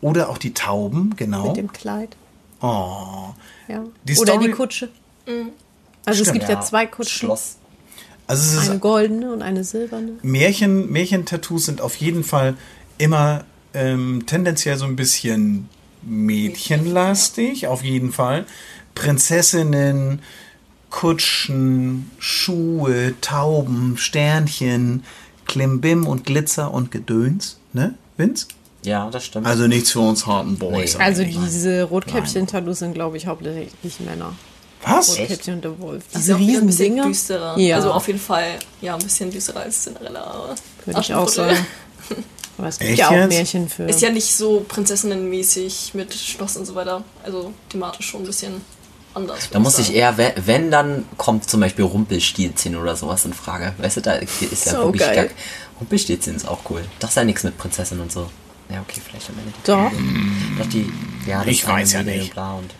Speaker 2: Oder auch die Tauben, genau.
Speaker 4: Mit dem Kleid.
Speaker 2: Oh.
Speaker 4: Ja.
Speaker 2: Die
Speaker 4: Oder die Kutsche. Also es
Speaker 2: Stimmt,
Speaker 4: gibt ja, zwei Kutschen.
Speaker 3: Schloss.
Speaker 2: Also es ist
Speaker 4: Eine goldene und eine silberne.
Speaker 2: Märchen, Märchentattoos sind auf jeden Fall immer ähm, tendenziell so ein bisschen mädchenlastig, auf jeden Fall. Prinzessinnen, Kutschen, Schuhe, Tauben, Sternchen, Klimbim und Glitzer und Gedöns, ne, Vince?
Speaker 3: Ja, das stimmt.
Speaker 2: Also nichts für uns harten Boys.
Speaker 3: Nee.
Speaker 4: Also diese Rotkäppchen-Tattoos sind, glaube ich, hauptsächlich Männer.
Speaker 2: Was?
Speaker 4: Rotkäppchen und der Wolf.
Speaker 5: Die
Speaker 4: Diese
Speaker 5: ein bisschen
Speaker 4: Riesendinger.
Speaker 5: düsterer.
Speaker 4: Ja.
Speaker 5: Also auf jeden Fall, ja, ein bisschen düsterer als Cinderella. Aber
Speaker 4: Würde ich auch sagen. Aber es gibt
Speaker 2: Echt
Speaker 4: ja auch
Speaker 2: jetzt?
Speaker 4: Märchen für.
Speaker 5: Ist ja nicht so prinzessinnenmäßig mit Schloss und so weiter. Also thematisch schon ein bisschen anders.
Speaker 3: Da muss ich eher, we- wenn, dann kommt zum Beispiel Rumpelstilzchen oder sowas in Frage. Weißt du, da ist ja
Speaker 4: So
Speaker 3: wirklich
Speaker 4: geil.
Speaker 3: gar, Rumpelstilzchen ist auch cool. Das ist ja nichts mit Prinzessin und so. Ja, okay, vielleicht am Ende.
Speaker 4: Doch.
Speaker 3: Doch die, ja, das
Speaker 2: Ich weiß ja nicht.
Speaker 3: Bla und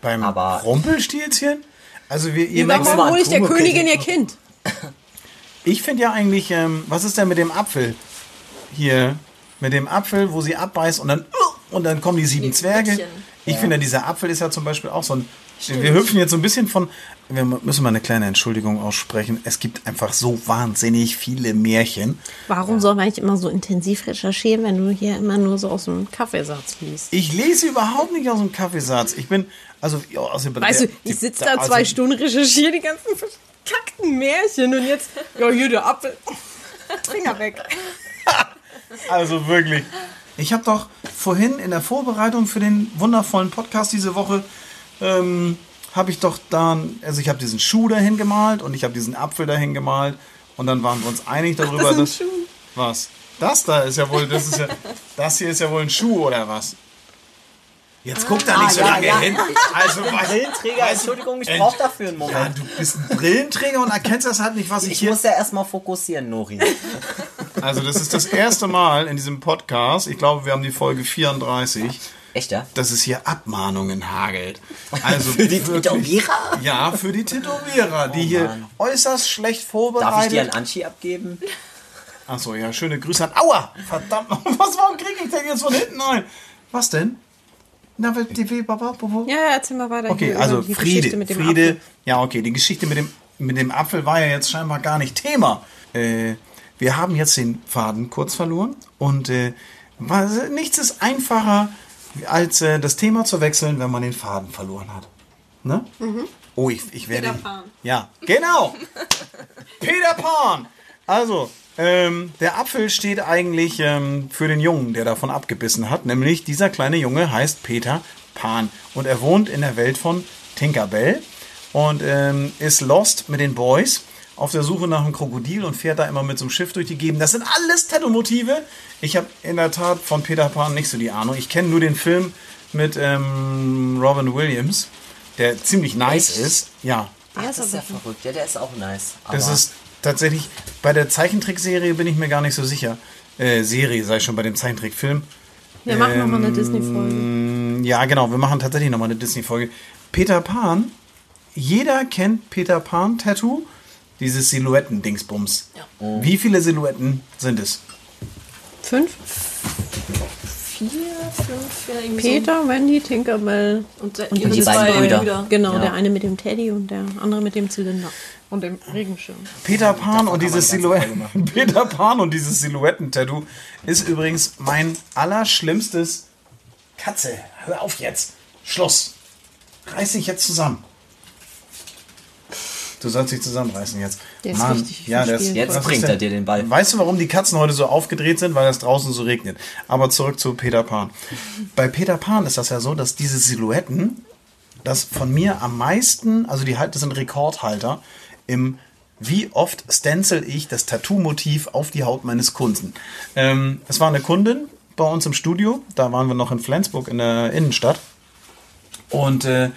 Speaker 2: Beim
Speaker 3: Aber-
Speaker 2: Rumpelstilzchen? Also wir, ihr merkt,
Speaker 4: Warum
Speaker 3: mal
Speaker 4: hole ich der. Königin ihr Kind?
Speaker 2: Ich finde ja eigentlich, ähm, was ist denn mit dem Apfel? Hier, mit dem Apfel, wo sie abbeißt und dann, und dann kommen die sieben Zwerge.
Speaker 5: Blättchen.
Speaker 2: Ich finde, dieser Apfel ist ja zum Beispiel auch so ein. Wir hüpfen jetzt so ein bisschen von. Wir müssen mal eine kleine Entschuldigung aussprechen. Es gibt einfach so wahnsinnig viele Märchen.
Speaker 4: Warum soll man nicht immer so intensiv recherchieren, wenn du hier immer nur so aus dem Kaffeesatz liest?
Speaker 2: Ich lese überhaupt nicht aus dem Kaffeesatz. Ich bin, also, ja, also
Speaker 4: Weißt du, ich sitze da zwei Stunden, recherchiere die ganzen verkackten Märchen und jetzt, ja, hier der Apfel. Finger weg.
Speaker 2: Also wirklich. Ich habe doch vorhin in der Vorbereitung für den wundervollen Podcast diese Woche, ähm, habe ich doch dann, also ich habe diesen Schuh dahin gemalt und ich habe diesen Apfel dahin gemalt und dann waren wir uns einig darüber,
Speaker 4: das ist ein
Speaker 2: dass...
Speaker 4: Schuh.
Speaker 2: Was? Das da ist ja wohl, das ist ja, das hier ist ja wohl ein Schuh oder was? Jetzt guck da nicht so
Speaker 3: ja,
Speaker 2: lange
Speaker 3: ja.
Speaker 2: hin. Also was?
Speaker 3: Brillenträger,
Speaker 2: weißt du,
Speaker 3: Entschuldigung, ich brauche dafür einen
Speaker 2: Ja,
Speaker 3: Moment.
Speaker 2: du bist ein Brillenträger und erkennst das halt nicht, was ich,
Speaker 3: ich
Speaker 2: hier
Speaker 3: muss ja erstmal fokussieren, Nori.
Speaker 2: Also das ist das erste Mal in diesem Podcast, ich glaube, wir haben die Folge 34,
Speaker 3: Echt, ja?
Speaker 2: dass es hier Abmahnungen hagelt. Also
Speaker 3: Für die
Speaker 2: wirklich-
Speaker 3: Tätowierer?
Speaker 2: Ja, für die Tätowierer, die hier
Speaker 3: Mann.
Speaker 2: äußerst schlecht
Speaker 3: Darf ich dir einen
Speaker 2: vorbereitet.
Speaker 3: Anschi abgeben?
Speaker 2: Achso, ja, schöne Grüße an. Aua! Verdammt, was, warum kriege ich denn jetzt von hinten ein? Was denn? Na, Bobo?
Speaker 4: Ja, ja, erzähl mal weiter.
Speaker 2: Okay,
Speaker 4: hier
Speaker 2: also Friede.
Speaker 4: mit dem
Speaker 2: Friede.
Speaker 4: Apfel.
Speaker 2: Ja, okay, die Geschichte mit dem, mit dem Apfel war ja jetzt scheinbar gar nicht Thema. Äh, wir haben jetzt den Faden kurz verloren und äh, was- nichts ist einfacher, als äh, das Thema zu wechseln, wenn man den Faden verloren hat. Ne? Oh, ich, ich werde.
Speaker 4: Peter Pan.
Speaker 2: Ja, genau. Peter Pan. Also, ähm, der Apfel steht eigentlich ähm, für den Jungen, der davon abgebissen hat. Nämlich dieser kleine Junge heißt Peter Pan. Und er wohnt in der Welt von Tinkerbell und ähm, ist lost mit den Boys auf der Suche nach einem Krokodil und fährt da immer mit so einem Schiff durch die Gegend. Das sind alles Tattoo-Motive. Ich habe in der Tat von Peter Pan nicht so die Ahnung. Ich kenne nur den Film mit ähm, Robin Williams, der ziemlich nice
Speaker 3: Echt?
Speaker 2: ist. Ja,
Speaker 3: Ach,
Speaker 4: Der
Speaker 3: das
Speaker 4: ist
Speaker 3: ja verrückt. Ja, der ist auch nice.
Speaker 2: das
Speaker 3: Aber
Speaker 2: ist tatsächlich, bei der Zeichentrickserie bin ich mir gar nicht so sicher. Äh, Serie, sei schon bei dem Zeichentrickfilm.
Speaker 4: Wir machen nochmal
Speaker 2: Ähm,
Speaker 4: eine Disney-Folge.
Speaker 2: Ja, genau, wir machen tatsächlich nochmal eine Disney-Folge. Peter Pan, jeder kennt Peter Pan-Tattoo, dieses Silhouetten-Dingsbums. Wie viele Silhouetten sind es?
Speaker 4: Fünf?
Speaker 5: Vier, fünf, ja, irgendwie
Speaker 4: Peter, Wendy, Tinkerbell.
Speaker 5: so. Und,
Speaker 4: Und
Speaker 3: die
Speaker 5: zwei
Speaker 3: beiden Brüder.
Speaker 5: Brüder.
Speaker 4: Genau,
Speaker 3: Ja.
Speaker 4: der eine mit dem Teddy und der andere mit dem Zylinder. Und dem Regenschirm.
Speaker 2: Peter Pan und dieses Silhouetten Peter Pan und dieses Silhouetten-Tattoo ist übrigens mein allerschlimmstes Katze. Hör auf jetzt. Schluss. Reiß dich jetzt zusammen. Du sollst dich zusammenreißen jetzt.
Speaker 4: Der ist richtig
Speaker 2: ja, der ist.
Speaker 3: Jetzt
Speaker 2: was ist
Speaker 3: bringt
Speaker 2: denn-
Speaker 3: er dir den Ball.
Speaker 2: Weißt du, warum die Katzen heute so aufgedreht sind? Weil es draußen so regnet. Aber zurück zu Peter Pan. Bei Peter Pan ist das ja so, dass diese Silhouetten, das von mir am meisten, also die halt, das sind Rekordhalter im wie oft stencil ich das Tattoo-Motiv auf die Haut meines Kunden. Ähm, es war eine Kundin bei uns im Studio, da waren wir noch in Flensburg in der Innenstadt. Und äh,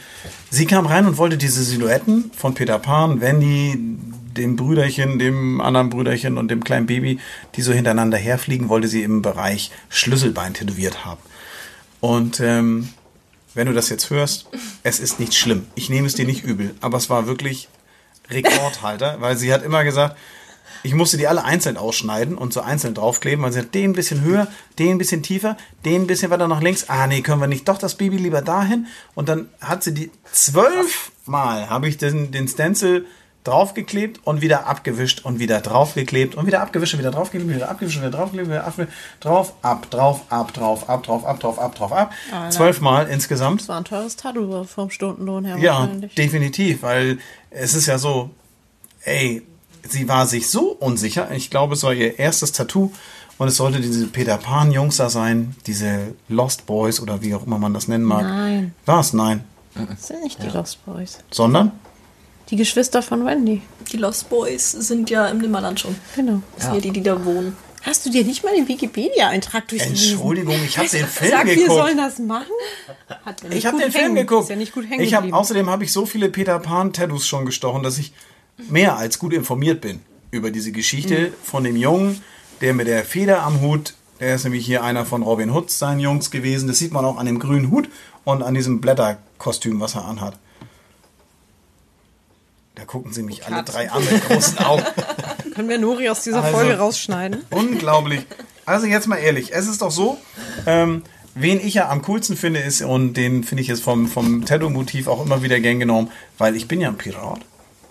Speaker 2: sie kam rein und wollte diese Silhouetten von Peter Pan, Wendy, dem Brüderchen, dem anderen Brüderchen und dem kleinen Baby, die so hintereinander herfliegen, wollte sie im Bereich Schlüsselbein tätowiert haben. Und ähm, wenn du das jetzt hörst, es ist nicht schlimm. Ich nehme es dir nicht übel, aber es war wirklich Rekordhalter, weil sie hat immer gesagt, ich musste die alle einzeln ausschneiden und so einzeln draufkleben. weil sie hat den ein bisschen höher, den ein bisschen tiefer, den ein bisschen weiter nach links. Ah, nee, können wir nicht. Doch, das Baby lieber dahin. Und dann hat sie die zwölfmal habe ich den, den Stencil draufgeklebt und wieder abgewischt und wieder draufgeklebt und wieder abgewischt und wieder draufgeklebt, wieder abgewischt und wieder draufgeklebt, wieder abgewischt, drauf, ab, drauf, ab, drauf, ab, drauf, ab, drauf, ab, drauf, ab. Zwölfmal insgesamt.
Speaker 4: Das war ein teures Tattoo vom Stundenlohn her
Speaker 2: Ja, definitiv, weil es ist ja so, ey, sie war sich so unsicher. Ich glaube, es war ihr erstes Tattoo und es sollte diese Peter Pan Jungs da sein, diese Lost Boys oder wie auch immer man das nennen mag.
Speaker 4: Nein.
Speaker 2: War es? Nein.
Speaker 4: Das sind nicht die Lost Boys.
Speaker 2: Sondern?
Speaker 4: Die Geschwister von Wendy.
Speaker 5: Die Lost Boys sind ja im Nimmerland schon.
Speaker 4: Genau.
Speaker 5: Das sind ja die, die da wohnen.
Speaker 4: Hast du dir nicht mal den Wikipedia-Eintrag durchgelesen?
Speaker 2: Entschuldigung, ich habe den Film
Speaker 4: Sag, wir
Speaker 2: geguckt.
Speaker 4: sollen das machen? Hat ja nicht
Speaker 2: Ich habe
Speaker 4: gut
Speaker 2: den Film
Speaker 4: hängen-
Speaker 2: geguckt.
Speaker 4: Ist ja nicht gut hängen
Speaker 2: ich hab, außerdem habe ich so viele Peter Pan Tattoos schon gestochen, dass ich mehr als gut informiert bin über diese Geschichte
Speaker 4: Mhm.
Speaker 2: von dem Jungen, der mit der Feder am Hut, der ist nämlich hier einer von Robin Hood seinen Jungs gewesen. Das sieht man auch an dem grünen Hut und an diesem Blätterkostüm, was er anhat. Da gucken sie mich alle
Speaker 4: Katze.
Speaker 2: drei an mit großen Augen.
Speaker 4: Können wir Nori aus dieser
Speaker 2: Also-
Speaker 4: Folge rausschneiden?
Speaker 2: Unglaublich. Also jetzt mal ehrlich, es ist doch so, ähm, wen ich ja am coolsten finde ist, und den finde ich jetzt vom, vom Tattoo-Motiv auch immer wieder gern genommen, weil ich bin ja ein Pirat,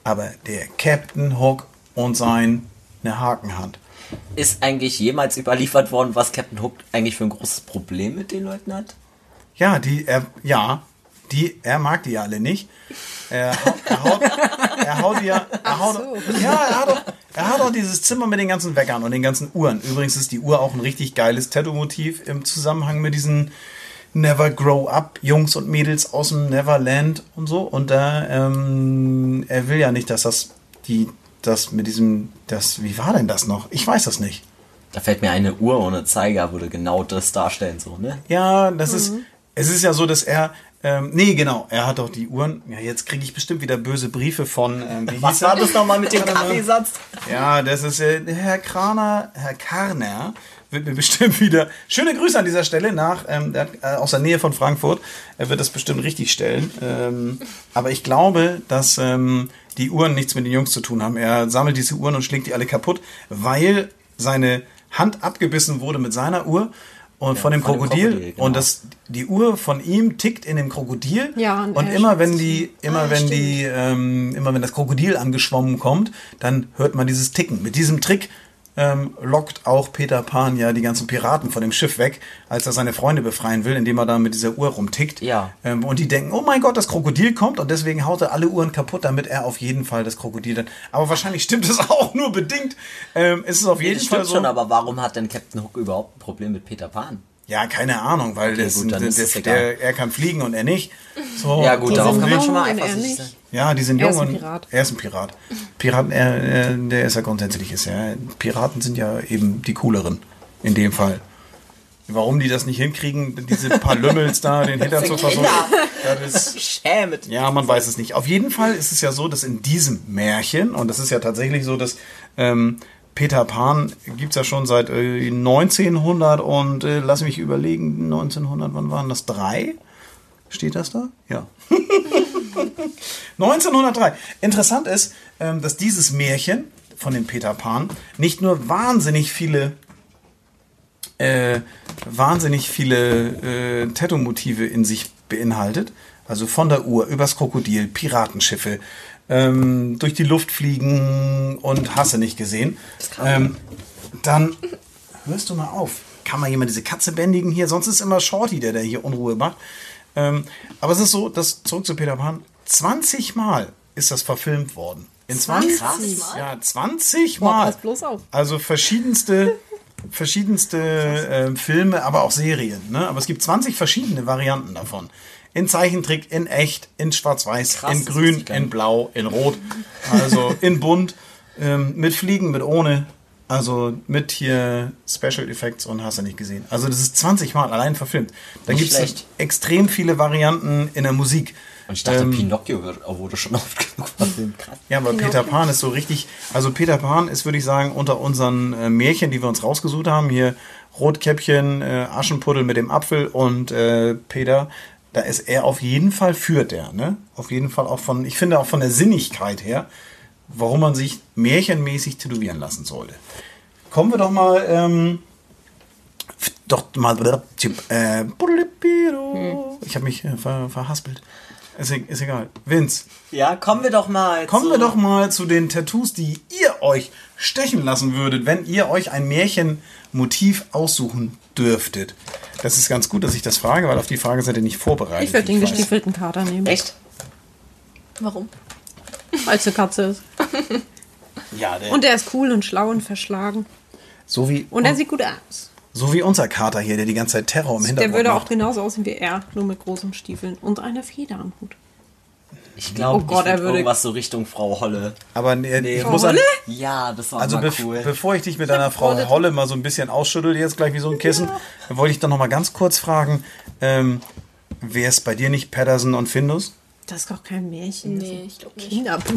Speaker 2: aber der Captain Hook und sein eine Hakenhand.
Speaker 3: Ist eigentlich jemals überliefert worden, was Captain Hook eigentlich für ein großes Problem mit den Leuten hat?
Speaker 2: Ja, die, er, ja, die, er mag die ja alle nicht. Er, er haut, er haut ja, er haut, ja, er hat doch, er hat doch dieses Zimmer mit den ganzen Weckern und den ganzen Uhren. Übrigens ist die Uhr auch ein richtig geiles Tattoo-Motiv im Zusammenhang mit diesen Never Grow Up Jungs und Mädels aus dem Neverland und so. Und da, ähm, er will ja nicht, dass das, die, das mit diesem, das, wie war denn das noch? Ich weiß das nicht.
Speaker 3: Da fällt mir eine Uhr ohne Zeiger, würde genau das darstellen, so, ne?
Speaker 2: Ja, das ist. Es ist ja so, dass er. Ähm, nee, genau. Er hat doch die Uhren. Ja, jetzt kriege ich bestimmt wieder böse Briefe von. Ähm, wie
Speaker 3: Was war das nochmal mit dem Kaffeesatz?
Speaker 2: Ja, das ist äh, Herr Kraner, Herr Karner wird mir bestimmt wieder. Schöne Grüße an dieser Stelle nach ähm, der, äh, aus der Nähe von Frankfurt. Er wird das bestimmt richtig stellen. Ähm, aber ich glaube, dass ähm, die Uhren nichts mit den Jungs zu tun haben. Er sammelt diese Uhren und schlägt die alle kaputt, weil seine Hand abgebissen wurde mit seiner Uhr und von dem
Speaker 3: von dem
Speaker 2: Krokodil,
Speaker 3: Krokodil, genau.
Speaker 2: und das die Uhr von ihm tickt in dem Krokodil
Speaker 4: Ja, und
Speaker 2: und
Speaker 4: er
Speaker 2: immer wenn die immer
Speaker 5: Ah,
Speaker 2: wenn
Speaker 5: stimmt.
Speaker 2: die ähm, immer wenn das Krokodil angeschwommen kommt, dann hört man dieses Ticken. Mit diesem Trick ähm, lockt auch Peter Pan ja die ganzen Piraten von dem Schiff weg, als er seine Freunde befreien will, indem er da mit dieser Uhr rumtickt.
Speaker 3: Ja.
Speaker 2: Ähm, und die denken, oh mein Gott, das Krokodil kommt und deswegen haut er alle Uhren kaputt, damit er auf jeden Fall das Krokodil dann. Aber wahrscheinlich stimmt es auch nur bedingt. Ähm, es ist auf
Speaker 3: Nee,
Speaker 2: jeden
Speaker 3: das
Speaker 2: Fall
Speaker 3: stimmt
Speaker 2: so.
Speaker 3: schon, aber warum hat denn Captain Hook überhaupt ein Problem mit Peter Pan?
Speaker 2: ja, keine Ahnung, weil
Speaker 3: Okay,
Speaker 2: das,
Speaker 3: gut, ist es
Speaker 2: der, er kann fliegen und er nicht. So,
Speaker 3: Ja gut, darauf kann man schon mal eifersüchtig
Speaker 4: nicht.
Speaker 2: Ja, die sind
Speaker 4: Er
Speaker 2: jung
Speaker 4: ist ein Pirat.
Speaker 2: er ist ein Pirat. Piraten, er, er, der ist ja grundsätzlich ist ja. Piraten sind ja eben die cooleren in dem Fall. Warum die das nicht hinkriegen, diese paar Lümmels da, den Hintern zu versuchen. Ja, das,
Speaker 3: Schämet.
Speaker 2: ja, man weiß es nicht. Auf jeden Fall ist es ja so, dass in diesem Märchen, und das ist ja tatsächlich so, dass ähm, Peter Pan gibt's ja schon seit äh, 1900 und äh, lass mich überlegen, 1900, wann waren das? Drei? Steht das da? Ja. 1903. Interessant ist, ähm, dass dieses Märchen von dem Peter Pan nicht nur wahnsinnig viele äh, wahnsinnig viele äh, Tattoo-Motive in sich beinhaltet. Also von der Uhr übers Krokodil, Piratenschiffe, ähm, durch die Luft fliegen und hasse nicht gesehen. Ähm, dann hörst du mal auf. Kann mal jemand diese Katze bändigen hier? Sonst ist immer Shorty, der, der hier Unruhe macht. Ähm, aber es ist so, dass zurück zu Peter Pan, 20 Mal ist das verfilmt worden. In 20,
Speaker 5: 20 Mal?
Speaker 2: Ja, 20
Speaker 4: Boah,
Speaker 2: Mal.
Speaker 4: pass bloß auf.
Speaker 2: Also verschiedenste, verschiedenste äh, Filme, aber auch Serien. Ne? Aber es gibt 20 verschiedene Varianten davon. In Zeichentrick, in echt, in Schwarz-Weiß, in Grün, in. Blau, in Rot. Also in Bunt, ähm, mit Fliegen, mit ohne. Also mit hier Special Effects und hast du nicht gesehen. Also das ist 20 Mal allein verfilmt. Da gibt es extrem viele Varianten in der Musik.
Speaker 3: Und ich dachte,
Speaker 2: Ähm,
Speaker 3: Pinocchio wird, wurde schon oft genug verfilmt. Krass.
Speaker 2: Ja, aber Peter Pan ist so richtig, also Peter Pan ist, würde ich sagen, unter unseren äh, Märchen, die wir uns rausgesucht haben, hier Rotkäppchen, äh, Aschenputtel mit dem Apfel und äh, Peter, da ist er auf jeden Fall führt der, ne? Auf jeden Fall auch von, ich finde auch von der Sinnigkeit her, warum man sich märchenmäßig tätowieren lassen sollte. Kommen wir doch mal, ähm, doch mal, äh, ich habe mich äh, ver, verhaspelt. Ist, e- ist egal. Vince,
Speaker 3: Ja, kommen wir doch mal
Speaker 2: Kommen
Speaker 3: zu,
Speaker 2: wir doch mal zu den Tattoos, die ihr euch stechen lassen würdet, wenn ihr euch ein Märchenmotiv aussuchen dürftet. Das ist ganz gut, dass ich das frage, weil auf die Frage seid ihr nicht vorbereitet.
Speaker 4: Ich würde den
Speaker 2: weiß.
Speaker 4: gestiefelten Kater nehmen.
Speaker 3: Echt?
Speaker 5: Warum?
Speaker 4: Als eine Katze ist.
Speaker 2: Ja, der,
Speaker 4: Und der ist cool und schlau und verschlagen.
Speaker 2: so, wie,
Speaker 4: Und er sieht gut aus.
Speaker 2: So wie unser Kater hier, der die ganze Zeit Terror im
Speaker 4: Der
Speaker 2: Hintergrund
Speaker 4: würde auch
Speaker 2: macht.
Speaker 4: genauso aussehen wie er, nur mit großen Stiefeln und einer Feder am Hut.
Speaker 3: Ich glaube,
Speaker 4: Oh Gott,
Speaker 3: ich
Speaker 4: er
Speaker 3: würd
Speaker 4: würde-
Speaker 3: irgendwas so Richtung Frau Holle.
Speaker 2: Aber nee, ich
Speaker 4: Frau
Speaker 2: muss an,
Speaker 4: Holle?
Speaker 3: Ja, das war
Speaker 2: also
Speaker 3: mal cool.
Speaker 2: bevor ich dich mit deiner Frau Holle mal so ein bisschen ausschüttel, jetzt gleich wie so ein Kissen, wollte ich doch noch mal ganz kurz fragen, ähm, wäre es bei dir nicht Patterson und Findus?
Speaker 4: Das ist doch kein Märchen.
Speaker 5: Nee, ich glaube.
Speaker 4: Kinderbuch.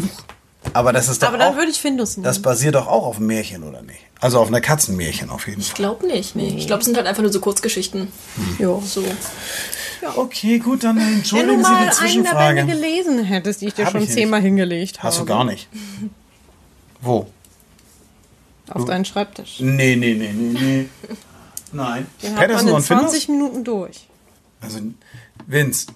Speaker 2: Aber das ist doch
Speaker 4: Aber dann
Speaker 2: auch,
Speaker 4: würde ich Findus nehmen.
Speaker 2: das basiert doch auch auf einem Märchen, oder nicht? Also auf einer Katzenmärchen auf jeden
Speaker 5: Ich
Speaker 2: Fall.
Speaker 5: glaube nicht, nee. Ich glaube, es sind halt einfach nur so Kurzgeschichten.
Speaker 4: ja.
Speaker 5: So.
Speaker 2: Okay, gut, dann
Speaker 4: Wenn du
Speaker 2: entschuldigen Sie
Speaker 4: mal
Speaker 2: die
Speaker 4: einen der
Speaker 2: Zwischenfrage.
Speaker 4: Bände gelesen hättest, die ich dir
Speaker 2: Hab
Speaker 4: schon
Speaker 2: ich nicht.
Speaker 4: zehnmal hingelegt habe.
Speaker 2: Hast du gar nicht. Wo?
Speaker 4: Auf deinen Schreibtisch.
Speaker 2: Nee, nee, nee, nee, nee. Nein.
Speaker 4: Den hat man
Speaker 2: Patterson
Speaker 4: in
Speaker 2: und Findus?
Speaker 4: 20 Minuten durch.
Speaker 2: Also, Vince,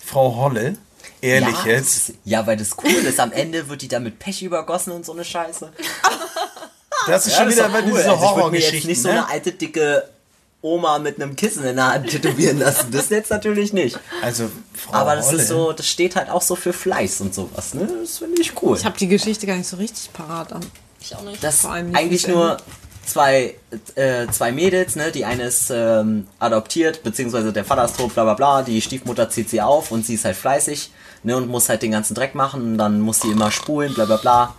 Speaker 2: Frau Holle, ehrlich
Speaker 3: ja,
Speaker 2: jetzt,
Speaker 3: Ja, weil das cool ist. Am Ende wird die da mit Pech übergossen und so eine Scheiße.
Speaker 2: das ist
Speaker 3: Ja,
Speaker 2: schon
Speaker 3: das
Speaker 2: wieder
Speaker 3: ist cool.
Speaker 2: diese
Speaker 3: Also ich jetzt
Speaker 2: Horrorgeschichten,
Speaker 3: nicht so
Speaker 2: ne?
Speaker 3: eine alte, dicke Oma mit einem Kissen in der Hand tätowieren lassen. Das jetzt natürlich nicht.
Speaker 2: Also, Frau
Speaker 3: Aber das
Speaker 2: Holle.
Speaker 3: ist so, das steht halt auch so für Fleiß und sowas, ne? Das finde ich cool.
Speaker 4: Ich habe die Geschichte gar nicht so richtig parat an.
Speaker 5: Ich auch nicht.
Speaker 3: Das
Speaker 4: Vor allem nicht
Speaker 3: eigentlich nur zwei, äh, zwei Mädels, ne? Die eine ist ähm, adoptiert, beziehungsweise der Vater ist tot, bla bla bla. Die Stiefmutter zieht sie auf und sie ist halt fleißig, ne? Und muss halt den ganzen Dreck machen. Und dann muss sie immer spulen, bla bla bla.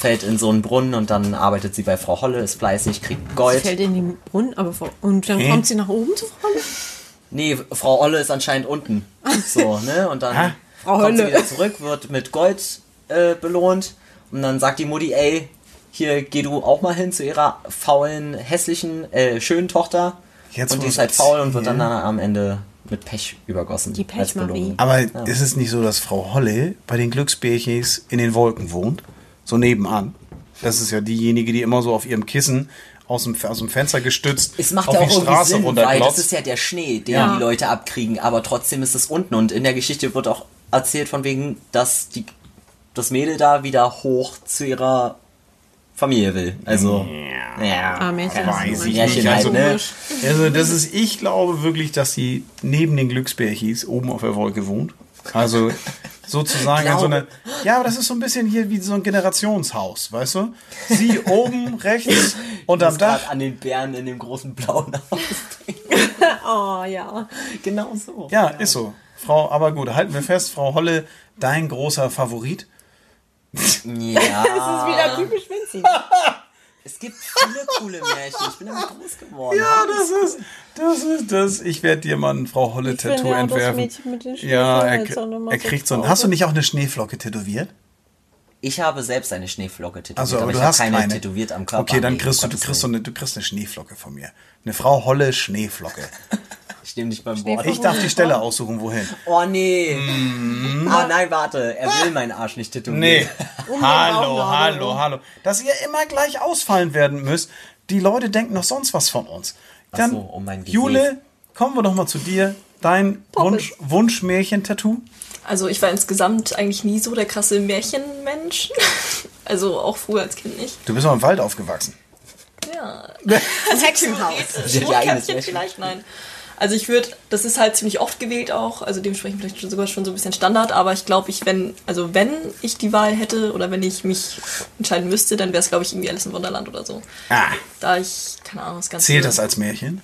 Speaker 3: Fällt in so einen Brunnen und dann arbeitet sie bei Frau Holle, ist fleißig, kriegt
Speaker 4: Sie
Speaker 3: Gold.
Speaker 4: fällt in den Brunnen, aber vor, und dann
Speaker 2: Hä?
Speaker 4: kommt sie nach oben zu Frau Holle?
Speaker 3: Nee, Frau Holle ist anscheinend unten. So, ne? Und dann?
Speaker 4: Frau
Speaker 3: kommt sie
Speaker 4: Holle.
Speaker 3: wieder zurück, wird mit Gold äh, belohnt. Und dann sagt die Mutti, ey, hier geh du auch mal hin zu ihrer faulen, hässlichen, äh, schönen Tochter.
Speaker 2: Jetzt,
Speaker 3: und die ist halt faul und wird dann, dann am Ende mit Pech übergossen.
Speaker 4: Die Pechmarie.
Speaker 2: Aber ist es nicht so, dass Frau Holle bei den Glücksbärchis in den Wolken wohnt? So nebenan. Das ist ja diejenige, die immer so auf ihrem Kissen aus dem, aus dem Fenster gestützt
Speaker 3: Es macht
Speaker 2: auf
Speaker 3: ja auch
Speaker 2: die
Speaker 3: irgendwie
Speaker 2: Straße
Speaker 3: Sinn, weil
Speaker 2: runterglotzt.
Speaker 3: das ist ja der Schnee, den
Speaker 2: Ja.
Speaker 3: die Leute abkriegen, aber trotzdem ist es unten und in der Geschichte wird auch erzählt von wegen, dass die, das Mädel da wieder hoch zu ihrer Familie will. Also, ja,
Speaker 4: Ah, Märchen.
Speaker 2: weiß
Speaker 4: ist
Speaker 2: ich
Speaker 3: Märchen
Speaker 2: nicht.
Speaker 3: halt,
Speaker 2: Also,
Speaker 3: ne?
Speaker 2: Also das ist, ich glaube wirklich, dass sie neben den Glücksbärchis oben auf der Wolke wohnt. Also sozusagen an so eine. Ja, aber das ist so ein bisschen hier wie so ein Generationshaus, weißt du? Sie oben rechts unterm
Speaker 3: muss
Speaker 2: Dach.
Speaker 3: gerade an den Bären in dem großen blauen Haus
Speaker 4: Oh ja.
Speaker 3: Genau so.
Speaker 2: Ja, ist so. Frau, aber gut, halten wir fest, Frau Holle, dein großer Favorit.
Speaker 3: Ja,
Speaker 4: Das ist wieder typisch Vinci.
Speaker 3: es gibt viele coole Märchen. Ich bin damit groß geworden.
Speaker 2: Ja, das ist, das ist das. Ich werde dir mal ein Frau Holle Tattoo
Speaker 4: ja
Speaker 2: entwerfen.
Speaker 4: Mädchen mit den
Speaker 2: ja, er, er kriegt so ein. Hast du nicht auch eine Schneeflocke tätowiert?
Speaker 3: Ich habe selbst eine Schneeflocke tätowiert,
Speaker 2: Also, aber
Speaker 3: aber
Speaker 2: du
Speaker 3: ich habe
Speaker 2: hast
Speaker 3: keine,
Speaker 2: keine
Speaker 3: tätowiert am Körper.
Speaker 2: Okay, dann kriegst du, du kriegst so eine, du kriegst eine Schneeflocke von mir. Eine Frau Holle Schneeflocke.
Speaker 3: Ich nehme dich beim Wort.
Speaker 2: Ich darf die Stelle aussuchen, wohin.
Speaker 3: Oh nee. Ah nein, warte. Er will meinen Arsch nicht tätowieren.
Speaker 2: Nee. hallo, hallo,
Speaker 4: rum.
Speaker 2: hallo. Dass ihr immer gleich ausfallen werden müsst. Die Leute denken noch sonst was von uns. Dann,
Speaker 3: so, um mein Gesäß.
Speaker 2: Jule, kommen wir doch mal zu dir. Dein Wunsch, Wunschmärchen-Tattoo?
Speaker 5: Also ich war insgesamt eigentlich nie so der krasse Märchenmensch. Also auch früher als Kind nicht.
Speaker 2: Du bist auch im Wald aufgewachsen.
Speaker 5: Ja.
Speaker 4: Ein Hexenhaus.
Speaker 5: Rotkäppchen vielleicht, nein. Also ich würde, das ist halt ziemlich oft gewählt auch, also dementsprechend vielleicht schon sogar schon so ein bisschen Standard, aber ich glaube, ich, wenn, also wenn ich die Wahl hätte oder wenn ich mich entscheiden müsste, dann wäre es, glaube ich, irgendwie Alice im Wunderland oder so.
Speaker 2: Ah,
Speaker 5: Da ich, keine Ahnung, das Ganze.
Speaker 2: zählt das als Märchen?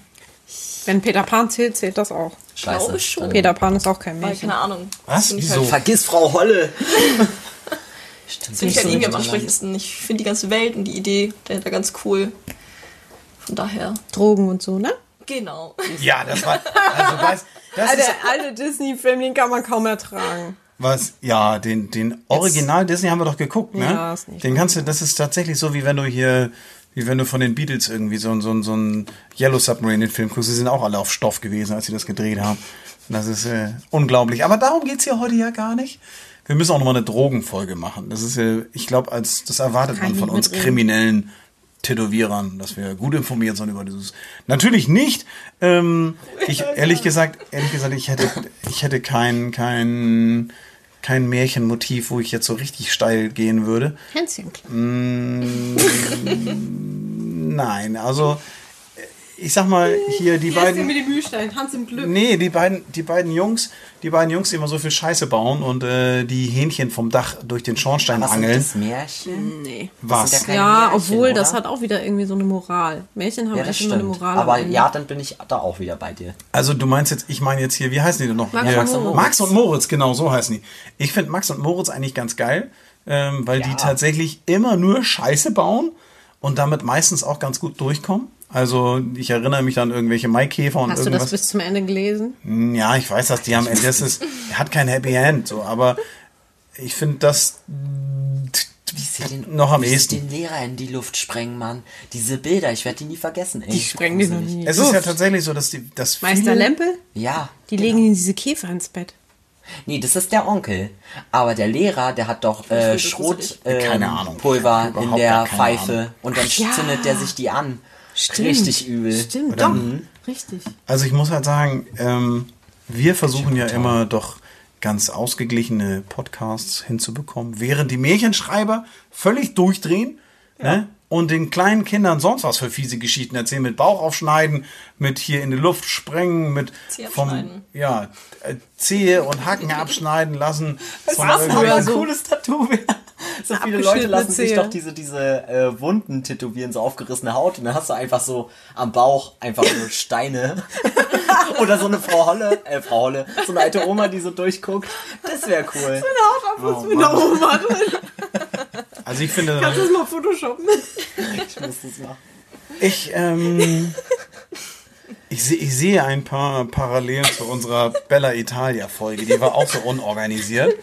Speaker 4: Wenn Peter Pan zählt, zählt das auch.
Speaker 3: Scheiße.
Speaker 5: glaube schon.
Speaker 4: Peter Pan ist auch kein
Speaker 5: Weil,
Speaker 4: Märchen.
Speaker 5: keine Ahnung.
Speaker 2: Was? Wieso?
Speaker 5: Halt,
Speaker 3: Vergiss Frau Holle. Stimmt.
Speaker 5: finde ich halt irgendwie am ansprechendsten. Ich finde die ganze Welt und die Idee dahinter ganz cool. Von daher,
Speaker 4: Drogen und so, ne?
Speaker 5: Genau.
Speaker 2: Ja, das war. Also, weißt, das
Speaker 4: Alter,
Speaker 2: ist,
Speaker 4: alte Disney-Film, den kann man kaum ertragen.
Speaker 2: was, ja, den, den Original Disney haben wir doch geguckt, ne?
Speaker 4: Ja, ist nicht
Speaker 2: den kannst du, das ist tatsächlich so, wie wenn du hier, wie wenn du von den Beatles irgendwie so, ein- so, ein- so ein Yellow Submarine den Film guckst. Sie sind auch alle auf Stoff gewesen, als sie das gedreht haben. Das ist äh, unglaublich. Aber darum geht's hier heute ja gar nicht. Wir müssen auch nochmal eine Drogenfolge machen. Das ist, äh, ich glaube, als das erwartet
Speaker 4: Kann
Speaker 2: man von uns kriminellen Tätowierern, dass wir gut informiert sind über dieses. Natürlich nicht. Ähm, ich ehrlich gesagt, ehrlich gesagt, ich hätte, ich hätte kein, kein, kein Märchenmotiv, wo ich jetzt so richtig steil gehen würde.
Speaker 4: Hänschen.
Speaker 2: Nein, also ich sag mal hier die beiden.
Speaker 4: mit dem Mühlstein, Hans im Glück.
Speaker 2: Nee, die beiden, die beiden Jungs, die beiden Jungs, die immer so viel Scheiße bauen und äh, die Hähnchen vom Dach durch den Schornstein
Speaker 3: Was sind
Speaker 2: angeln.
Speaker 3: das Märchen?
Speaker 4: Nee.
Speaker 2: Was?
Speaker 3: sind ja
Speaker 4: Ja,
Speaker 3: Märchen,
Speaker 4: obwohl, das
Speaker 3: oder?
Speaker 4: hat auch wieder irgendwie so eine Moral. Märchen haben
Speaker 3: Ja, das
Speaker 4: echt immer eine
Speaker 3: stimmt.
Speaker 4: Moral.
Speaker 3: Aber ja, dann bin ich da auch wieder bei dir.
Speaker 2: Also du meinst jetzt, ich meine jetzt hier, wie heißen die denn noch?
Speaker 4: Max
Speaker 2: hier,
Speaker 4: und Moritz.
Speaker 2: Max und Moritz, genau, so heißen die. Ich finde Max und Moritz eigentlich ganz geil, ähm, weil die tatsächlich immer nur Scheiße bauen und damit meistens auch ganz gut durchkommen. Also ich erinnere mich an irgendwelche Maikäfer und
Speaker 4: Hast du das
Speaker 2: irgendwas.
Speaker 4: bis zum Ende gelesen?
Speaker 2: ja, ich weiß, dass die haben, das ist, hat kein Happy End, so, aber ich finde das
Speaker 3: Wie sie den,
Speaker 2: noch am
Speaker 3: wie sie
Speaker 2: ehesten.
Speaker 3: den Lehrer in die Luft sprengen, Mann. Diese Bilder, ich werde die nie vergessen, ey.
Speaker 4: Die sprengen die noch nie.
Speaker 2: Es ist ja tatsächlich so, dass die, dass
Speaker 4: Meister
Speaker 2: viele,
Speaker 4: Lempel?
Speaker 3: Ja.
Speaker 4: Die legen ihnen diese Käfer ins Bett.
Speaker 3: Nee, das ist der Onkel. Aber der Lehrer, der hat doch äh,
Speaker 5: das
Speaker 3: Schrot
Speaker 5: gruselig.
Speaker 3: äh,
Speaker 2: Keine Ahnung.
Speaker 3: Pulver in der Pfeife
Speaker 2: Ahnung.
Speaker 3: und dann
Speaker 4: ja.
Speaker 3: zündet der sich die an. Richtig übel.
Speaker 4: Stimmt, doch. Richtig.
Speaker 2: Also ich muss halt sagen, ähm, wir versuchen ja immer doch ganz ausgeglichene Podcasts hinzubekommen, während die Märchenschreiber völlig durchdrehen ne? und den kleinen Kindern sonst was für fiese Geschichten erzählen, mit Bauch aufschneiden, mit hier in die Luft sprengen, mit vom ja äh, Zehe und Hacken abschneiden lassen. irgendwelchen-
Speaker 3: aber ein cooles Tattoo wäre. So viele Leute lassen sich
Speaker 4: Zehe.
Speaker 3: doch diese, diese äh, Wunden tätowieren, so aufgerissene Haut. Und dann hast du einfach so am Bauch einfach so Steine. Oder so eine Frau Holle, äh, Frau Holle, so eine alte Oma, die so durchguckt. Das wäre cool.
Speaker 4: Was mit der Oma drin?
Speaker 2: Also ich finde,
Speaker 4: Kannst du das mal photoshoppen?
Speaker 3: Ich muss das machen.
Speaker 2: Ich, ähm, ich, seh, ich sehe ein paar Parallelen zu unserer Bella Italia-Folge. Die war auch so unorganisiert.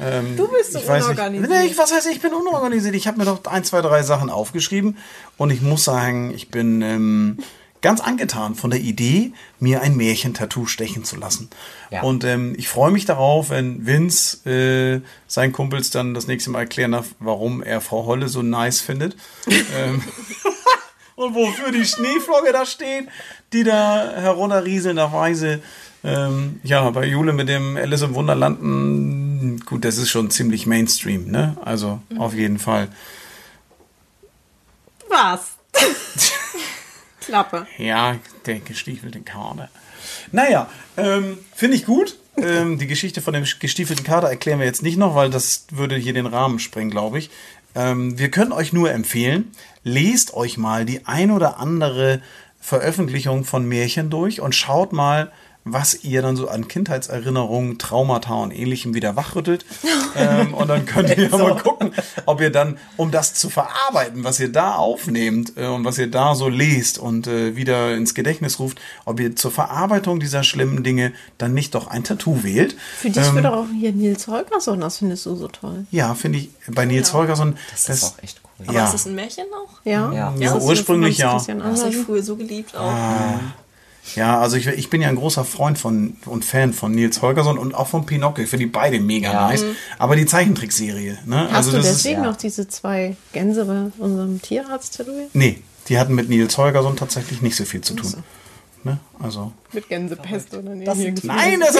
Speaker 2: Ähm,
Speaker 4: Du bist so
Speaker 2: ich weiß
Speaker 4: unorganisiert.
Speaker 2: Nicht, nee, ich, was heißt, ich bin unorganisiert. Ich habe mir doch ein, zwei, drei Sachen aufgeschrieben und ich muss sagen, ich bin ähm, ganz angetan von der Idee, mir ein Märchentattoo stechen zu lassen.
Speaker 3: Ja.
Speaker 2: Und ähm, ich freue mich darauf, wenn Vince äh, seinen Kumpels dann das nächste Mal erklären darf, warum er Frau Holle so nice findet. ähm, und wofür die Schneeflocke da steht, die da herunterrieselnderweise. Ähm, ja, bei Jule mit dem Alice im Wunderland, mh, gut, das ist schon ziemlich Mainstream, ne? Also auf jeden Fall.
Speaker 4: Was? Klappe.
Speaker 2: Ja, der gestiefelte Kader. Naja, ähm, finde ich gut. Ähm, die Geschichte von dem gestiefelten Kader erklären wir jetzt nicht noch, weil das würde hier den Rahmen sprengen, glaube ich. Ähm, wir können euch nur empfehlen, lest euch mal die ein oder andere Veröffentlichung von Märchen durch und schaut mal, was ihr dann so an Kindheitserinnerungen, Traumata und ähnlichem wieder wachrüttelt. ähm, und dann könnt ihr ja mal gucken, ob ihr dann, um das zu verarbeiten, was ihr da aufnehmt äh, und was ihr da so lest und äh, wieder ins Gedächtnis ruft, ob ihr zur Verarbeitung dieser schlimmen Dinge dann nicht doch ein Tattoo wählt.
Speaker 4: Für dich ähm, wird auch hier Nils Holgersson, das findest du so toll.
Speaker 2: Ja, finde ich bei Nils ja. Holgersson.
Speaker 3: Das, das ist auch echt cool.
Speaker 5: Aber
Speaker 2: Ja.
Speaker 5: ist das ein Märchen noch?
Speaker 4: Ja,
Speaker 3: Ja.
Speaker 2: Ja,
Speaker 4: Das ist
Speaker 2: ursprünglich ja.
Speaker 5: Das habe ich früher so geliebt auch.
Speaker 2: Ja, also ich, ich bin ja ein großer Freund von und Fan von Nils Holgersson und auch von Pinocchio. Ich finde die beide mega
Speaker 3: Ja.
Speaker 2: nice. Aber die Zeichentrickserie, ne?
Speaker 4: Hast
Speaker 2: also
Speaker 4: du
Speaker 2: das
Speaker 4: deswegen
Speaker 3: ja.
Speaker 4: noch diese zwei Gänse bei unserem Tierarzt tätowiert?
Speaker 2: ist. Nee, die hatten mit Nils Holgersson tatsächlich nicht so viel zu tun. Ne? Also.
Speaker 4: Mit Gänsepest oder nee?
Speaker 2: Das, nein, das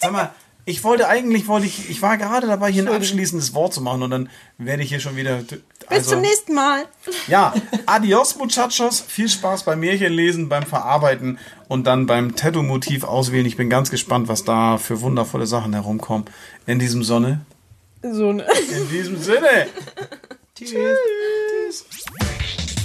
Speaker 2: Sag mal, ich wollte eigentlich, wollte ich, ich war gerade dabei, hier ein abschließendes Wort zu machen und dann werde ich hier schon wieder.
Speaker 4: Bis
Speaker 2: Also,
Speaker 4: zum nächsten Mal.
Speaker 2: Ja, adios Muchachos. Viel Spaß beim Märchenlesen, beim Verarbeiten und dann beim Tattoo-Motiv auswählen. Ich bin ganz gespannt, was da für wundervolle Sachen herumkommen. In diesem Sonne.
Speaker 4: So ne.
Speaker 2: In diesem Sinne. Tschüss.